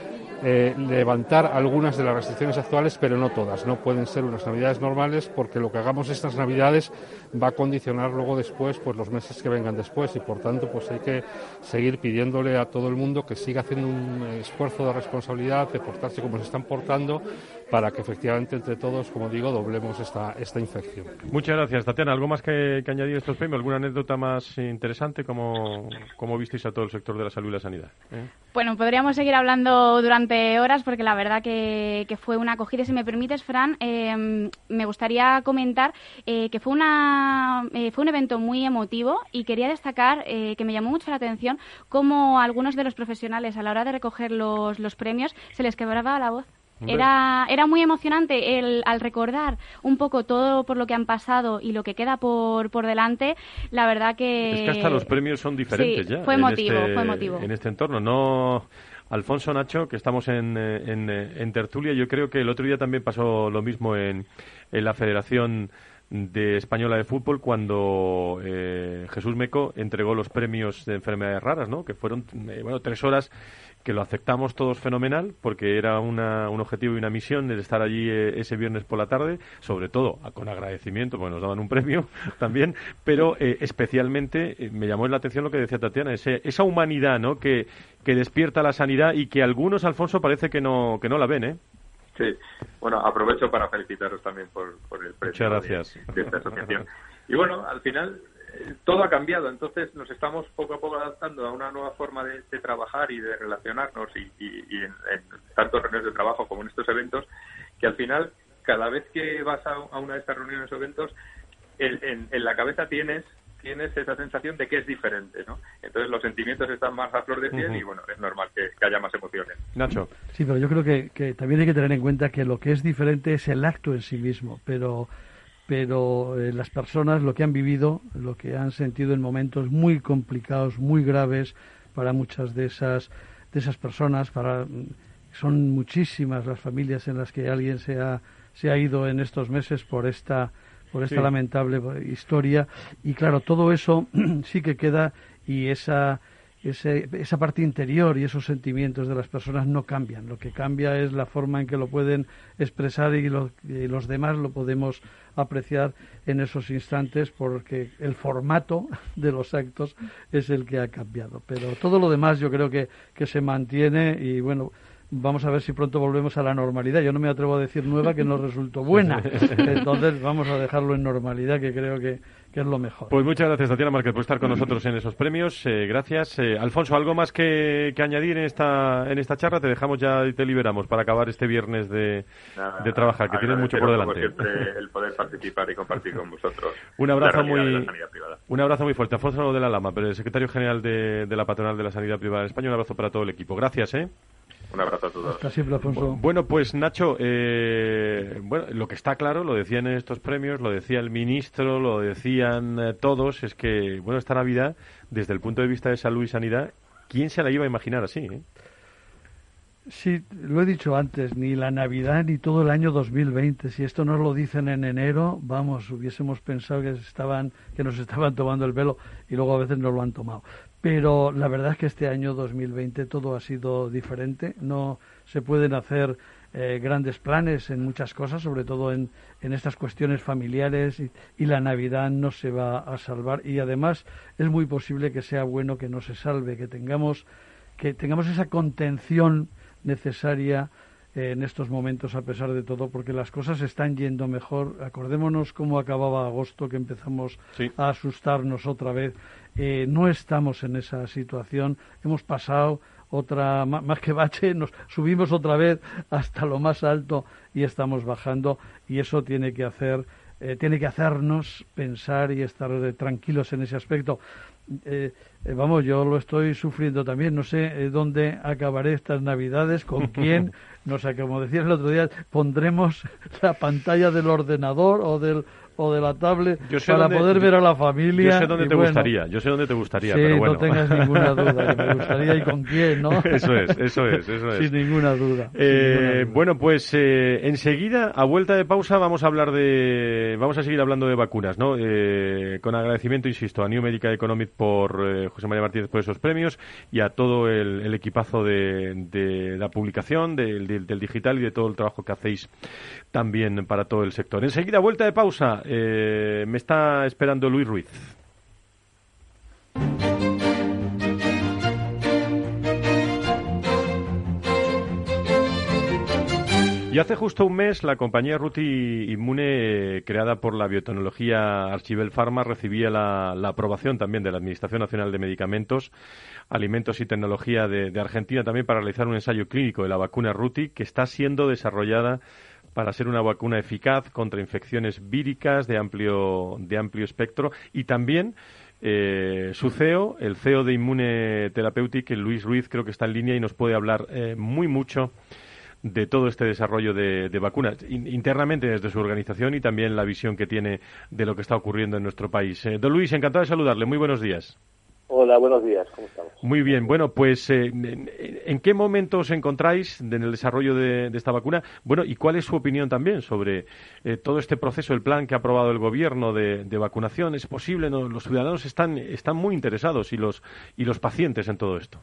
eh, levantar algunas de las restricciones actuales, pero no todas. No pueden ser unas navidades normales porque lo que hagamos estas navidades va a condicionar luego después pues los meses que vengan después y por tanto pues hay que seguir pidiéndole a todo el mundo que siga haciendo un esfuerzo de responsabilidad, de portarse como se están portando para que efectivamente entre todos, como digo, doblemos esta, esta infección. Muchas gracias, Tatiana. ¿Algo más que, añadir a estos premios? ¿Alguna anécdota más interesante? como cómo visteis a todo el sector de la salud y la sanidad? ¿Eh? Bueno, podríamos seguir hablando durante horas porque la verdad que, fue una acogida. Si me permites, Fran, eh, me gustaría comentar eh, que fue, una, fue un evento muy emotivo y quería destacar que me llamó mucho la atención cómo algunos de los profesionales a la hora de recoger los, los premios se les quebraba la voz. Era, era muy emocionante el, al recordar un poco todo por lo que han pasado y lo que queda por, por delante. La verdad que. Es que hasta los premios son diferentes ya. Fue emotivo, este, fue emotivo. En este entorno. No. Alfonso Nacho, que estamos en, en, en, tertulia, yo creo que el otro día también pasó lo mismo en, en la Federación de Española de Fútbol cuando eh, Jesús Meco entregó los premios de enfermedades raras, ¿no? Que fueron, eh, bueno, tres horas que lo aceptamos todos fenomenal porque era una, un objetivo y una misión el estar allí eh, ese viernes por la tarde, sobre todo con agradecimiento porque nos daban un premio también, pero eh, especialmente eh, me llamó la atención lo que decía Tatiana, ese, esa humanidad ¿no? que, que despierta la sanidad y que algunos, Alfonso, parece que no, que no la ven, ¿eh? Sí, bueno, aprovecho para felicitaros también por, por el premio gracias. De, esta asociación. Y bueno, al final todo ha cambiado, entonces nos estamos poco a poco adaptando a una nueva forma de, trabajar y de relacionarnos y, en, tanto reuniones de trabajo como en estos eventos, que al final, cada vez que vas a, una de estas reuniones o eventos, en, la cabeza tienes tienes esa sensación de que es diferente, ¿no? Entonces los sentimientos están más a flor de piel y bueno, es normal que, haya más emociones. Nacho. Sí, pero yo creo que, que también hay que tener en cuenta que lo que es diferente es el acto en sí mismo, pero pero eh, las personas lo que han vivido, lo que han sentido en momentos muy complicados, muy graves para muchas de esas de esas personas, para son muchísimas las familias en las que alguien se ha se ha ido en estos meses por esta por esta lamentable historia. Y claro, todo eso sí que queda y esa esa parte interior y esos sentimientos de las personas no cambian. Lo que cambia es la forma en que lo pueden expresar y, y los demás lo podemos apreciar en esos instantes porque el formato de los actos es el que ha cambiado. Pero todo lo demás yo creo que, que se mantiene y bueno, vamos a ver si pronto volvemos a la normalidad. Yo no me atrevo a decir nueva que no resultó buena. Entonces vamos a dejarlo en normalidad, que creo que, es lo mejor. Pues muchas gracias, Tatiana Márquez, por estar con nosotros en esos premios. Eh, gracias. Eh, Alfonso, ¿algo más que, añadir en esta, en esta charla? Te dejamos ya y te liberamos para acabar este viernes de, de trabajar, que tienes mucho por delante. siempre el poder participar y compartir con vosotros. un abrazo muy un abrazo muy fuerte. Alfonso de la Lama, pero el secretario general de, de la Patronal de la Sanidad Privada en España. Un abrazo para todo el equipo. Gracias, ¿eh? Un abrazo a todos. Hasta siempre, Alfonso. Bueno, pues Nacho, eh, bueno, lo que está claro, lo decían en estos premios, lo decía el ministro, lo decían eh, todos, es que, bueno, esta Navidad, desde el punto de vista de salud y sanidad, ¿quién se la iba a imaginar así? Eh? Sí, lo he dicho antes, ni la Navidad ni todo el año 2020. Si esto nos lo dicen en enero, vamos, hubiésemos pensado que estaban, que nos estaban tomando el velo y luego a veces no lo han tomado. Pero la verdad es que este año 2020 todo ha sido diferente. No se pueden hacer eh, grandes planes en muchas cosas, sobre todo en, en estas cuestiones familiares y, y, la Navidad no se va a salvar y además es muy posible que sea bueno que no se salve, que tengamos que tengamos esa contención necesaria en estos momentos a pesar de todo porque las cosas están yendo mejor. Acordémonos cómo acababa agosto que empezamos a asustarnos otra vez. Eh, no estamos en esa situación. Hemos pasado otra más que bache nos subimos otra vez hasta lo más alto y estamos bajando. Y eso tiene que hacer eh, tiene que hacernos pensar y estar tranquilos en ese aspecto eh, eh, vamos, yo lo estoy sufriendo también. No sé eh, dónde acabaré estas Navidades, con quién. No sé, como decías el otro día, pondremos la pantalla del ordenador o del o de la tablet para poder ver a la familia. Yo sé dónde te gustaría, yo sé dónde te gustaría, sí, pero bueno. no tengas ninguna duda, que me gustaría y con quién, ¿no? Eso es, eso es, eso es. Sin ninguna duda. Eh, Bueno, pues eh, enseguida, a vuelta de pausa, vamos a hablar de, vamos a seguir hablando de vacunas, ¿no? Eh, con agradecimiento, insisto, a New Medical Economic por eh, José María Martínez por esos premios y a todo el, el equipazo de, de, la publicación, del digital y de todo el trabajo que hacéis también para todo el sector. Enseguida, vuelta de pausa. Eh, me está esperando Luis Ruiz. Y hace justo un mes la compañía Ruti Inmune, creada por la biotecnología Archivel Pharma, recibía la, aprobación también de la Administración Nacional de Medicamentos, Alimentos y Tecnología de Argentina también para realizar un ensayo clínico de la vacuna Ruti que está siendo desarrollada para ser una vacuna eficaz contra infecciones víricas de amplio, de amplio espectro y también eh, su CEO, el CEO de Inmune Therapeutic, Luis Ruiz, creo que está en línea y nos puede hablar eh, muy mucho de todo este desarrollo de, vacunas internamente desde su organización y también la visión que tiene de lo que está ocurriendo en nuestro país. Eh, don Luis, encantado de saludarle. Muy buenos días. Hola, buenos días. ¿Cómo estamos? Muy bien. Bueno, pues eh, en, ¿en, qué momento os encontráis en el desarrollo de, de, esta vacuna? Bueno, ¿y cuál es su opinión también sobre eh, todo este proceso, el plan que ha aprobado el gobierno de, de vacunación? ¿Es posible? No? Los ciudadanos están, están muy interesados y los, y los pacientes en todo esto.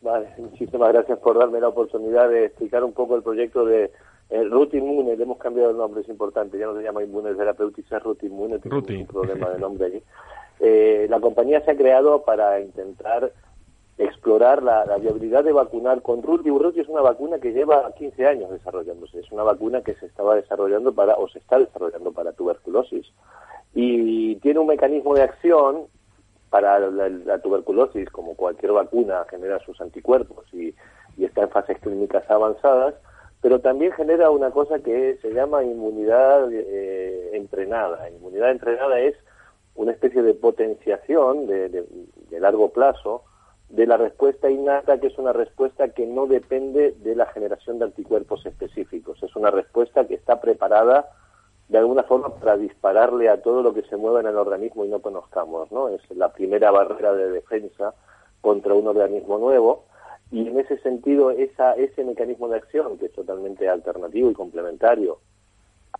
Vale, muchísimas gracias por darme la oportunidad de explicar un poco el proyecto de eh, Ruti Inmune. Le hemos cambiado el nombre, es importante. Ya no se llama Inmune Therapeutics, es Ruti Inmune. Ruti. un problema de nombre allí. Eh, la compañía se ha creado para intentar explorar la, viabilidad de vacunar con Ruti. Ruti es una vacuna que lleva 15 años desarrollándose. Es una vacuna que se estaba desarrollando para, o se está desarrollando para tuberculosis. Y tiene un mecanismo de acción para la, la tuberculosis, como cualquier vacuna, genera sus anticuerpos y, y está en fases clínicas avanzadas, pero también genera una cosa que se llama inmunidad eh, entrenada. Inmunidad entrenada es una especie de potenciación de, de, largo plazo de la respuesta innata, que es una respuesta que no depende de la generación de anticuerpos específicos. Es una respuesta que está preparada de alguna forma para dispararle a todo lo que se mueva en el organismo y no conozcamos, ¿no? Es la primera barrera de defensa contra un organismo nuevo y en ese sentido esa, ese mecanismo de acción que es totalmente alternativo y complementario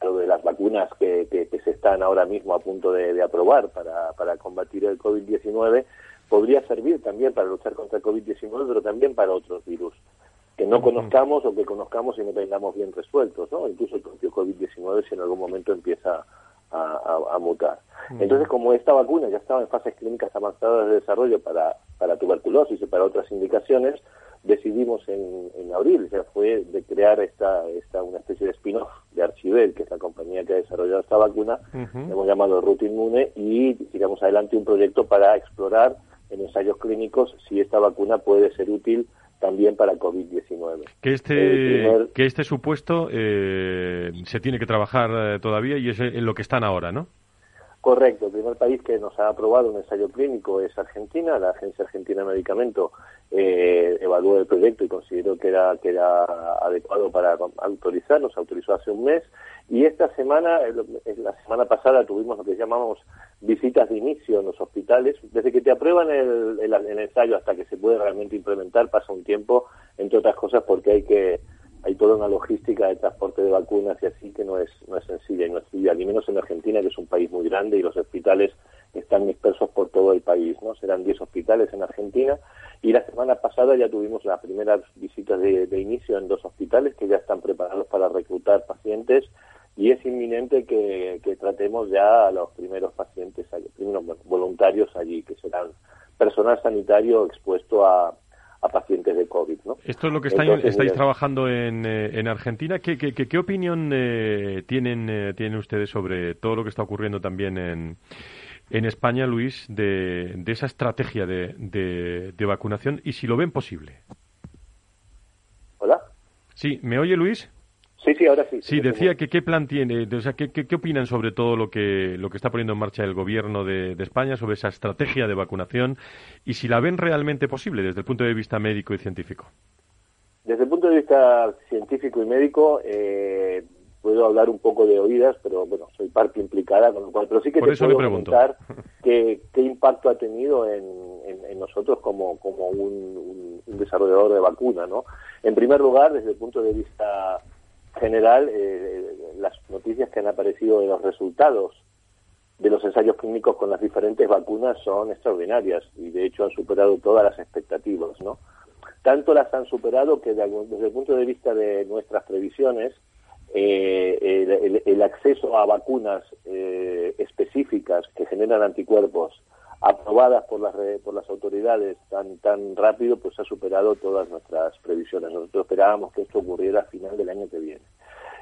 lo de las vacunas que, que, que se están ahora mismo a punto de, de aprobar para, para combatir el COVID-19 podría servir también para luchar contra el COVID-19 pero también para otros virus que no conozcamos o que conozcamos y no tengamos bien resueltos, ¿no? Incluso el propio COVID-19 si en algún momento empieza a, a, a mutar. Entonces, como esta vacuna ya estaba en fases clínicas avanzadas de desarrollo para, para tuberculosis y para otras indicaciones, decidimos en, en abril, ya fue de crear esta, esta una especie de spin-off de Archivel, que es la compañía que ha desarrollado esta vacuna, uh -huh. hemos llamado Ruta Inmune y tiramos adelante un proyecto para explorar en ensayos clínicos si esta vacuna puede ser útil también para COVID-19. Que este, primer... que este supuesto eh, se tiene que trabajar eh, todavía y es en lo que están ahora, ¿no? Correcto, el primer país que nos ha aprobado un ensayo clínico es Argentina. La Agencia Argentina de Medicamento eh, evaluó el proyecto y consideró que era, que era adecuado para autorizar, nos autorizó hace un mes. Y esta semana, la semana pasada, tuvimos lo que llamamos visitas de inicio en los hospitales. Desde que te aprueban el, el ensayo hasta que se puede realmente implementar pasa un tiempo, entre otras cosas porque hay que hay toda una logística de transporte de vacunas y así que no es, no es sencilla y no es sencilla, ni menos en Argentina, que es un país muy grande y los hospitales están dispersos por todo el país, ¿no? Serán 10 hospitales en Argentina y la semana pasada ya tuvimos las primeras visitas de, inicio en dos hospitales que ya están preparados para reclutar pacientes y es inminente que, que tratemos ya a los primeros pacientes, primeros voluntarios allí, que serán personal sanitario expuesto a, a pacientes de COVID. ¿no? Esto es lo que estáis, trabajando en, eh, en Argentina. ¿Qué, qué, qué opinión eh, tienen, eh, tienen ustedes sobre todo lo que está ocurriendo también en, en España, Luis, de, de esa estrategia de, de, vacunación y si lo ven posible? Hola. Sí, ¿me oye Luis? Sí, sí, ahora sí. Sí, decía que qué plan tiene, o sea, ¿qué, qué, opinan sobre todo lo que, lo que está poniendo en marcha el gobierno de, España sobre esa estrategia de vacunación y si la ven realmente posible desde el punto de vista médico y científico. Desde el punto de vista científico y médico, eh, puedo hablar un poco de oídas, pero bueno, soy parte implicada, con lo cual, pero sí que te puedo preguntar qué, qué, impacto ha tenido en, en, nosotros como, como un, un, desarrollador de vacuna, ¿no? En primer lugar, desde el punto de vista general, eh, las noticias que han aparecido de los resultados de los ensayos clínicos con las diferentes vacunas son extraordinarias y de hecho han superado todas las expectativas, ¿no? Tanto las han superado que desde el punto de vista de nuestras previsiones, eh, el, acceso a vacunas eh, específicas que generan anticuerpos aprobadas por las por las autoridades tan tan rápido pues ha superado todas nuestras previsiones. Nosotros esperábamos que esto ocurriera a final del año que viene.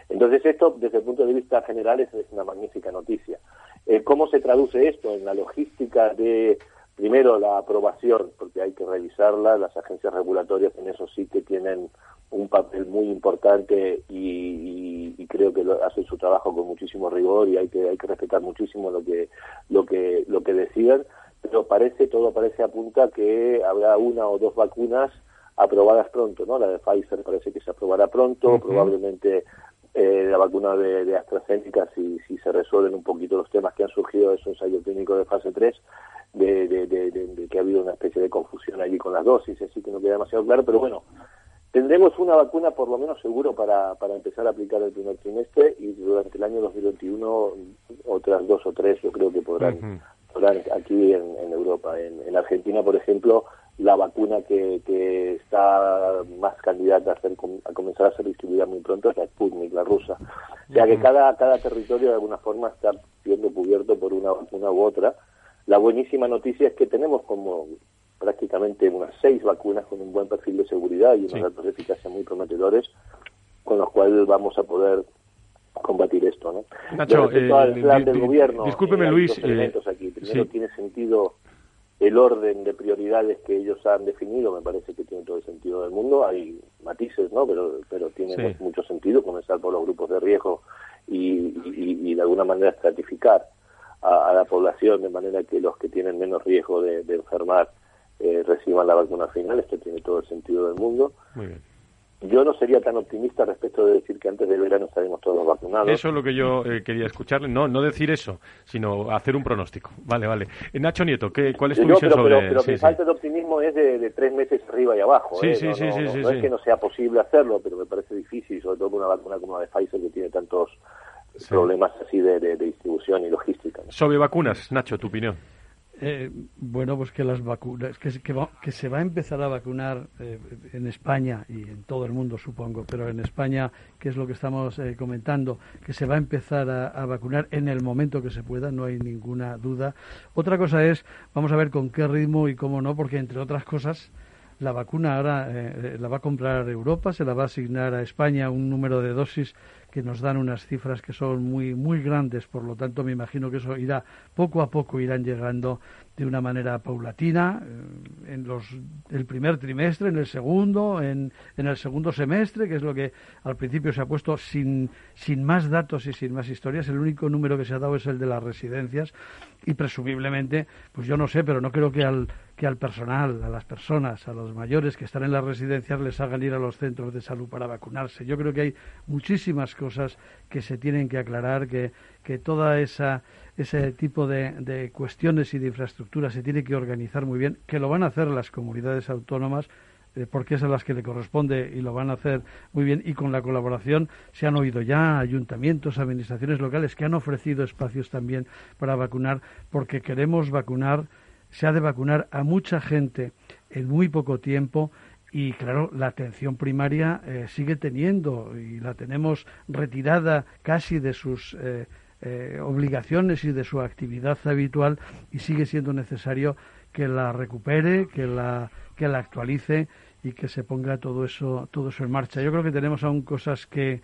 Entonces esto desde el punto de vista general es, una magnífica noticia. Eh, cómo se traduce esto en la logística de primero la aprobación porque hay que revisarla. Las agencias regulatorias en eso sí que tienen un papel muy importante y, y, creo que lo, hacen su trabajo con muchísimo rigor y hay que hay que respetar muchísimo lo que lo que lo que decidan pero parece, todo parece apunta que habrá una o dos vacunas aprobadas pronto, ¿no? La de Pfizer parece que se aprobará pronto, probablemente eh, la vacuna de, AstraZeneca, si, si se resuelven un poquito los temas que han surgido de su ensayo clínico de fase 3, de, de, que ha habido una especie de confusión allí con las dosis, así que no queda demasiado claro, pero bueno, tendremos una vacuna por lo menos seguro para, para empezar a aplicar el primer trimestre y durante el año 2021 otras dos o tres yo creo que podrán aquí en, Europa. En, Argentina, por ejemplo, la vacuna que, que está más candidata a, a comenzar a ser distribuida muy pronto es la Sputnik, la rusa. O sea que cada, cada territorio de alguna forma está siendo cubierto por una vacuna u otra. La buenísima noticia es que tenemos como prácticamente unas seis vacunas con un buen perfil de seguridad y unos datos de eficacia muy prometedores, con los cuales vamos a poder combatir esto, ¿no? Nacho, eh, plan del gobierno, discúlpeme eh, Luis, elementos aquí. Primero tiene sentido el orden de prioridades que ellos han definido, me parece que tiene todo el sentido del mundo. Hay matices, ¿no? Pero, pero tiene mucho sentido comenzar por los grupos de riesgo y, y, de alguna manera estratificar a, la población de manera que los que tienen menos riesgo de, enfermar eh, reciban la vacuna final. Esto tiene todo el sentido del mundo. Yo no sería tan optimista respecto de decir que antes del verano estaremos todos vacunados. Eso es lo que yo eh, quería escucharle. No, no decir eso, sino hacer un pronóstico. Vale, vale. Eh, Nacho Nieto, ¿qué, ¿cuál es tu visión pero, sobre...? Pero, mi falta de optimismo es de, tres meses arriba y abajo. Sí, ¿eh? sí, sí, sí, no, es que no sea posible hacerlo, pero me parece difícil, sobre todo con una vacuna como la de Pfizer que tiene tantos problemas así de, distribución y logística. Sobre vacunas, Nacho, tu opinión. Eh, bueno, pues que las vacunas, que, que, se va a empezar a vacunar eh, en España y en todo el mundo, supongo, pero en España, que es lo que estamos eh, comentando, que se va a empezar a, vacunar en el momento que se pueda, no hay ninguna duda. Otra cosa es, vamos a ver con qué ritmo y cómo no, porque entre otras cosas, la vacuna ahora la va a comprar Europa, se la va a asignar a España un número de dosis que nos dan unas cifras que son muy muy grandes, por lo tanto me imagino que eso irá poco a poco irán llegando de una manera paulatina eh, en los el primer trimestre, en el segundo, en, en el segundo semestre, que es lo que al principio se ha puesto sin, sin más datos y sin más historias. El único número que se ha dado es el de las residencias y presumiblemente, pues yo no sé, pero no creo que al, que al personal, a las personas, a los mayores que están en las residencias les hagan ir a los centros de salud para vacunarse. Yo creo que hay muchísimas cosas que se tienen que aclarar, que, que toda esa ese tipo de, cuestiones y de infraestructura se tiene que organizar muy bien, que lo van a hacer las comunidades autónomas, eh, porque es a las que le corresponde y lo van a hacer muy bien. Y con la colaboración se han oído ya ayuntamientos, administraciones locales que han ofrecido espacios también para vacunar, porque queremos vacunar, se ha de vacunar a mucha gente en muy poco tiempo y claro, la atención primaria eh, sigue teniendo y la tenemos retirada casi de sus eh, eh, obligaciones y de su actividad habitual y sigue siendo necesario que la recupere, que la, que la actualice y que se ponga todo eso, todo eso en marcha. Yo creo que tenemos aún cosas que,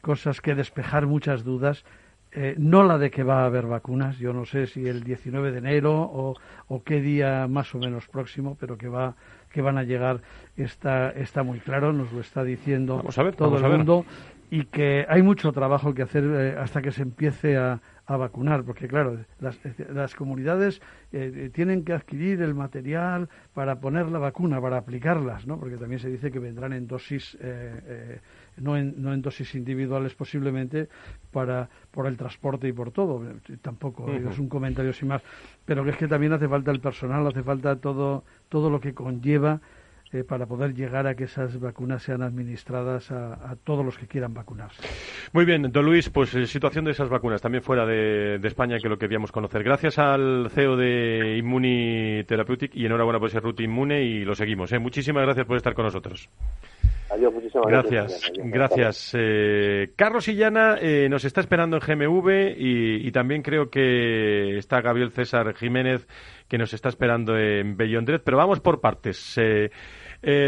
cosas que despejar, muchas dudas. Eh, no la de que va a haber vacunas, yo no sé si el 19 de enero o, o qué día más o menos próximo, pero que va que van a llegar está, está muy claro, nos lo está diciendo todo el mundo y que hay mucho trabajo que hacer eh, hasta que se empiece a, a vacunar, porque claro, las, las comunidades eh, tienen que adquirir el material para poner la vacuna, para aplicarlas, ¿no? Porque también se dice que vendrán en dosis, eh, no, en, no en dosis individuales posiblemente, para por el transporte y por todo. Tampoco es un comentario sin más, pero que es que también hace falta el personal, hace falta todo todo lo que conlleva eh, para poder llegar a que esas vacunas sean administradas a, todos los que quieran vacunarse. Muy bien, don Luis, pues eh, situación de esas vacunas también fuera de, España que lo queríamos conocer. Gracias al CEO de Immuni Therapeutic y enhorabuena por ese Ruti Inmune y lo seguimos. ¿eh? Muchísimas gracias por estar con nosotros. Adiós, muchísimas gracias. Gracias. Eh, Carlos Illana nos está esperando en GMV y, y, también creo que está Gabriel César Jiménez que nos está esperando en Bellondred, pero vamos por partes. Eh,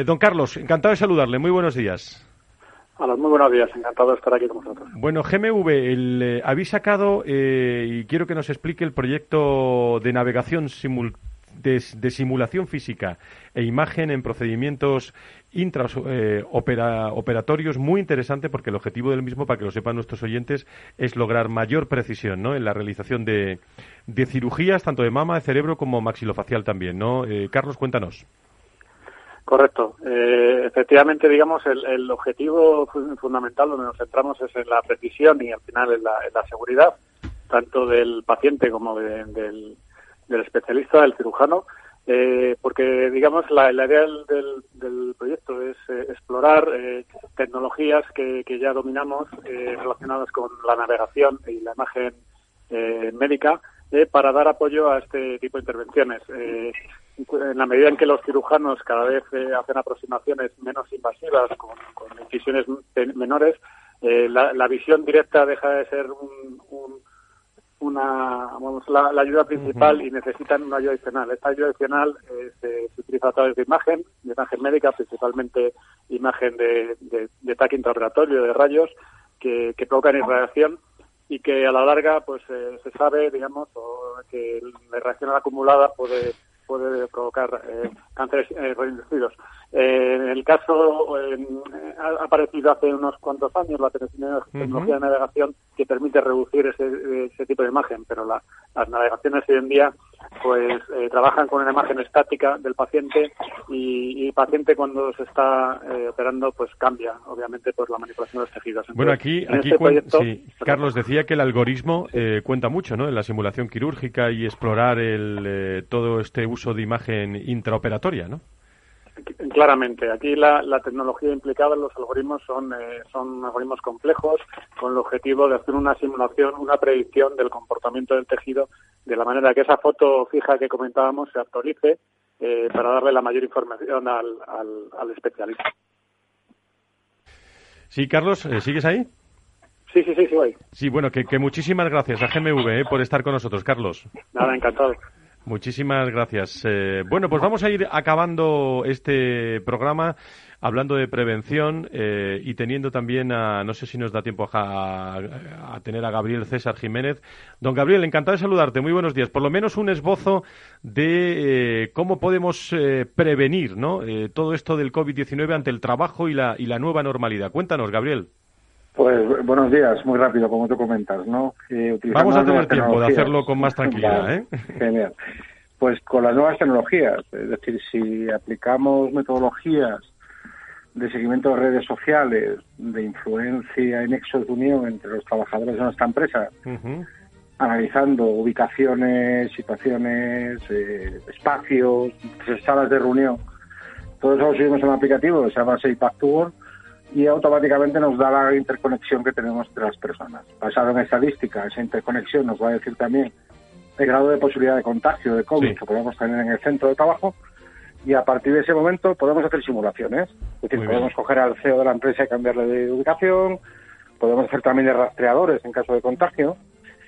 don Carlos, encantado de saludarle. Muy buenos días. Hola, muy buenos días. Encantado de estar aquí con vosotros. Bueno, GMV, el, eh, habéis sacado, eh, y quiero que nos explique el proyecto de navegación de, simulación física e imagen en procedimientos intraoperatorios muy interesante porque el objetivo del mismo, para que lo sepan nuestros oyentes, es lograr mayor precisión ¿no? en la realización de, de cirugías, tanto de mama, de cerebro como maxilofacial también. ¿no? Carlos, cuéntanos. Correcto. Eh, efectivamente, digamos, el, objetivo fundamental donde nos centramos es en la precisión y al final en la, seguridad, tanto del paciente como del, especialista, del cirujano, eh, porque, digamos, la, idea del, proyecto es eh, explorar tecnologías que, ya dominamos relacionadas con la navegación y la imagen médica para dar apoyo a este tipo de intervenciones. En la medida en que los cirujanos cada vez eh, hacen aproximaciones menos invasivas con, incisiones menores, eh, la, visión directa deja de ser una, vamos, la, ayuda principal y necesitan una ayuda adicional. Esta ayuda adicional eh, se, utiliza a través de imagen, de imagen médica, principalmente imagen de, de, de ataque intraoperatorio, de rayos, que, que provocan irradiación y que a la larga pues se sabe, digamos, que la irradiación acumulada puede puede provocar eh, cánceres eh, reinducidos. Eh, en el caso, ha aparecido hace unos cuantos años la tecnología de navegación que permite reducir ese, ese tipo de imagen, pero las navegaciones hoy en día pues trabajan con una imagen estática del paciente y, el paciente cuando se está operando pues cambia obviamente por la manipulación de los tejidos. bueno, aquí, aquí este Carlos decía que el algoritmo cuenta mucho ¿no? en la simulación quirúrgica y explorar el, todo este uso de imagen intraoperatoria, ¿no? Claramente, aquí la, tecnología implicada en los algoritmos son, eh, son algoritmos complejos con el objetivo de hacer una simulación, una predicción del comportamiento del tejido de la manera que esa foto fija que comentábamos se actualice eh, para darle la mayor información al, al, especialista. Sí, Carlos, eh, ¿sigues ahí? Sí, sí, sí, sí, voy. Sí, bueno, que, muchísimas gracias a GMV por estar con nosotros, Carlos. Nada, encantado. Muchísimas gracias. Eh, bueno, pues vamos a ir acabando este programa hablando de prevención eh, y teniendo también a, no sé si nos da tiempo a, tener a Gabriel César Jiménez. Don Gabriel, encantado de saludarte. Muy buenos días. Por lo menos un esbozo de eh, cómo podemos prevenir ¿no? todo esto del COVID-19 ante el trabajo y la, y la nueva normalidad. Cuéntanos, Gabriel. Pues buenos días, muy rápido, como tú comentas, ¿no? Vamos a tener tiempo de hacerlo con más tranquilidad, ¿eh? Genial. Pues con las nuevas tecnologías, es decir, si aplicamos metodologías de seguimiento de redes sociales, de influencia y nexos de unión entre los trabajadores de nuestra empresa, analizando ubicaciones, situaciones, eh, espacios, salas de reunión, todo eso lo subimos en un aplicativo que se llama SafePack y automáticamente nos da la interconexión que tenemos entre las personas. Basado en estadística, esa interconexión nos va a decir también el grado de posibilidad de contagio de COVID que podemos tener en el centro de trabajo y a partir de ese momento podemos hacer simulaciones. Es decir, podemos coger al CEO de la empresa y cambiarle de ubicación, podemos hacer también de rastreadores en caso de contagio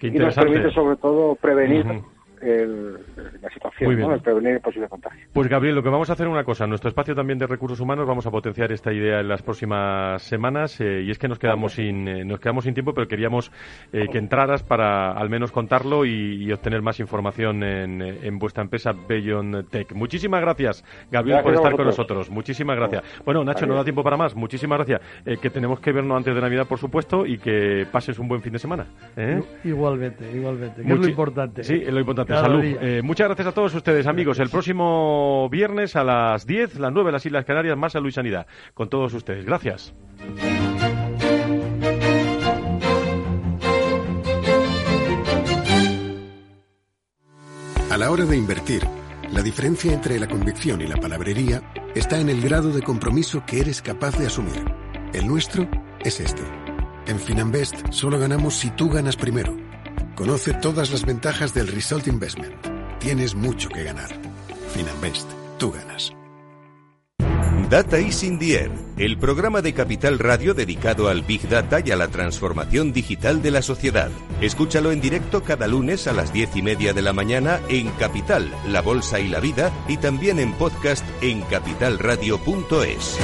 y nos permite sobre todo prevenir la situación, ¿no? el prevenir el posible contagio. Pues Gabriel, lo que vamos a hacer es una cosa. En nuestro espacio también de recursos humanos vamos a potenciar esta idea en las próximas semanas eh, y es que nos quedamos sin eh, nos quedamos sin tiempo, pero queríamos eh, que entraras para al menos contarlo y, obtener más información en, vuestra empresa Beyond Tech. Muchísimas gracias, Gabriel, por estar con nosotros. Muchísimas gracias. Bueno, Nacho, no da tiempo para más. Muchísimas gracias. que tenemos que vernos antes de Navidad, por supuesto, y que pases un buen fin de semana. Igualmente, igualmente. Que es lo importante. Sí, es lo importante. Salud. Eh, muchas gracias a todos ustedes, amigos. El próximo viernes a las 10, las 9, las Islas Canarias, más salud y sanidad. Con todos ustedes. Gracias. A la hora de invertir, la diferencia entre la convicción y la palabrería está en el grado de compromiso que eres capaz de asumir. El nuestro es este. En Finanbest solo ganamos si tú ganas primero. Conoce todas las ventajas del Result Investment. Tienes mucho que ganar. Finanbest, tú ganas. Data is in the air, el programa de Capital Radio dedicado al Big Data y a la transformación digital de la sociedad. Escúchalo en directo cada lunes a las diez y media de la mañana en Capital, La Bolsa y la Vida y también en podcast en capitalradio.es.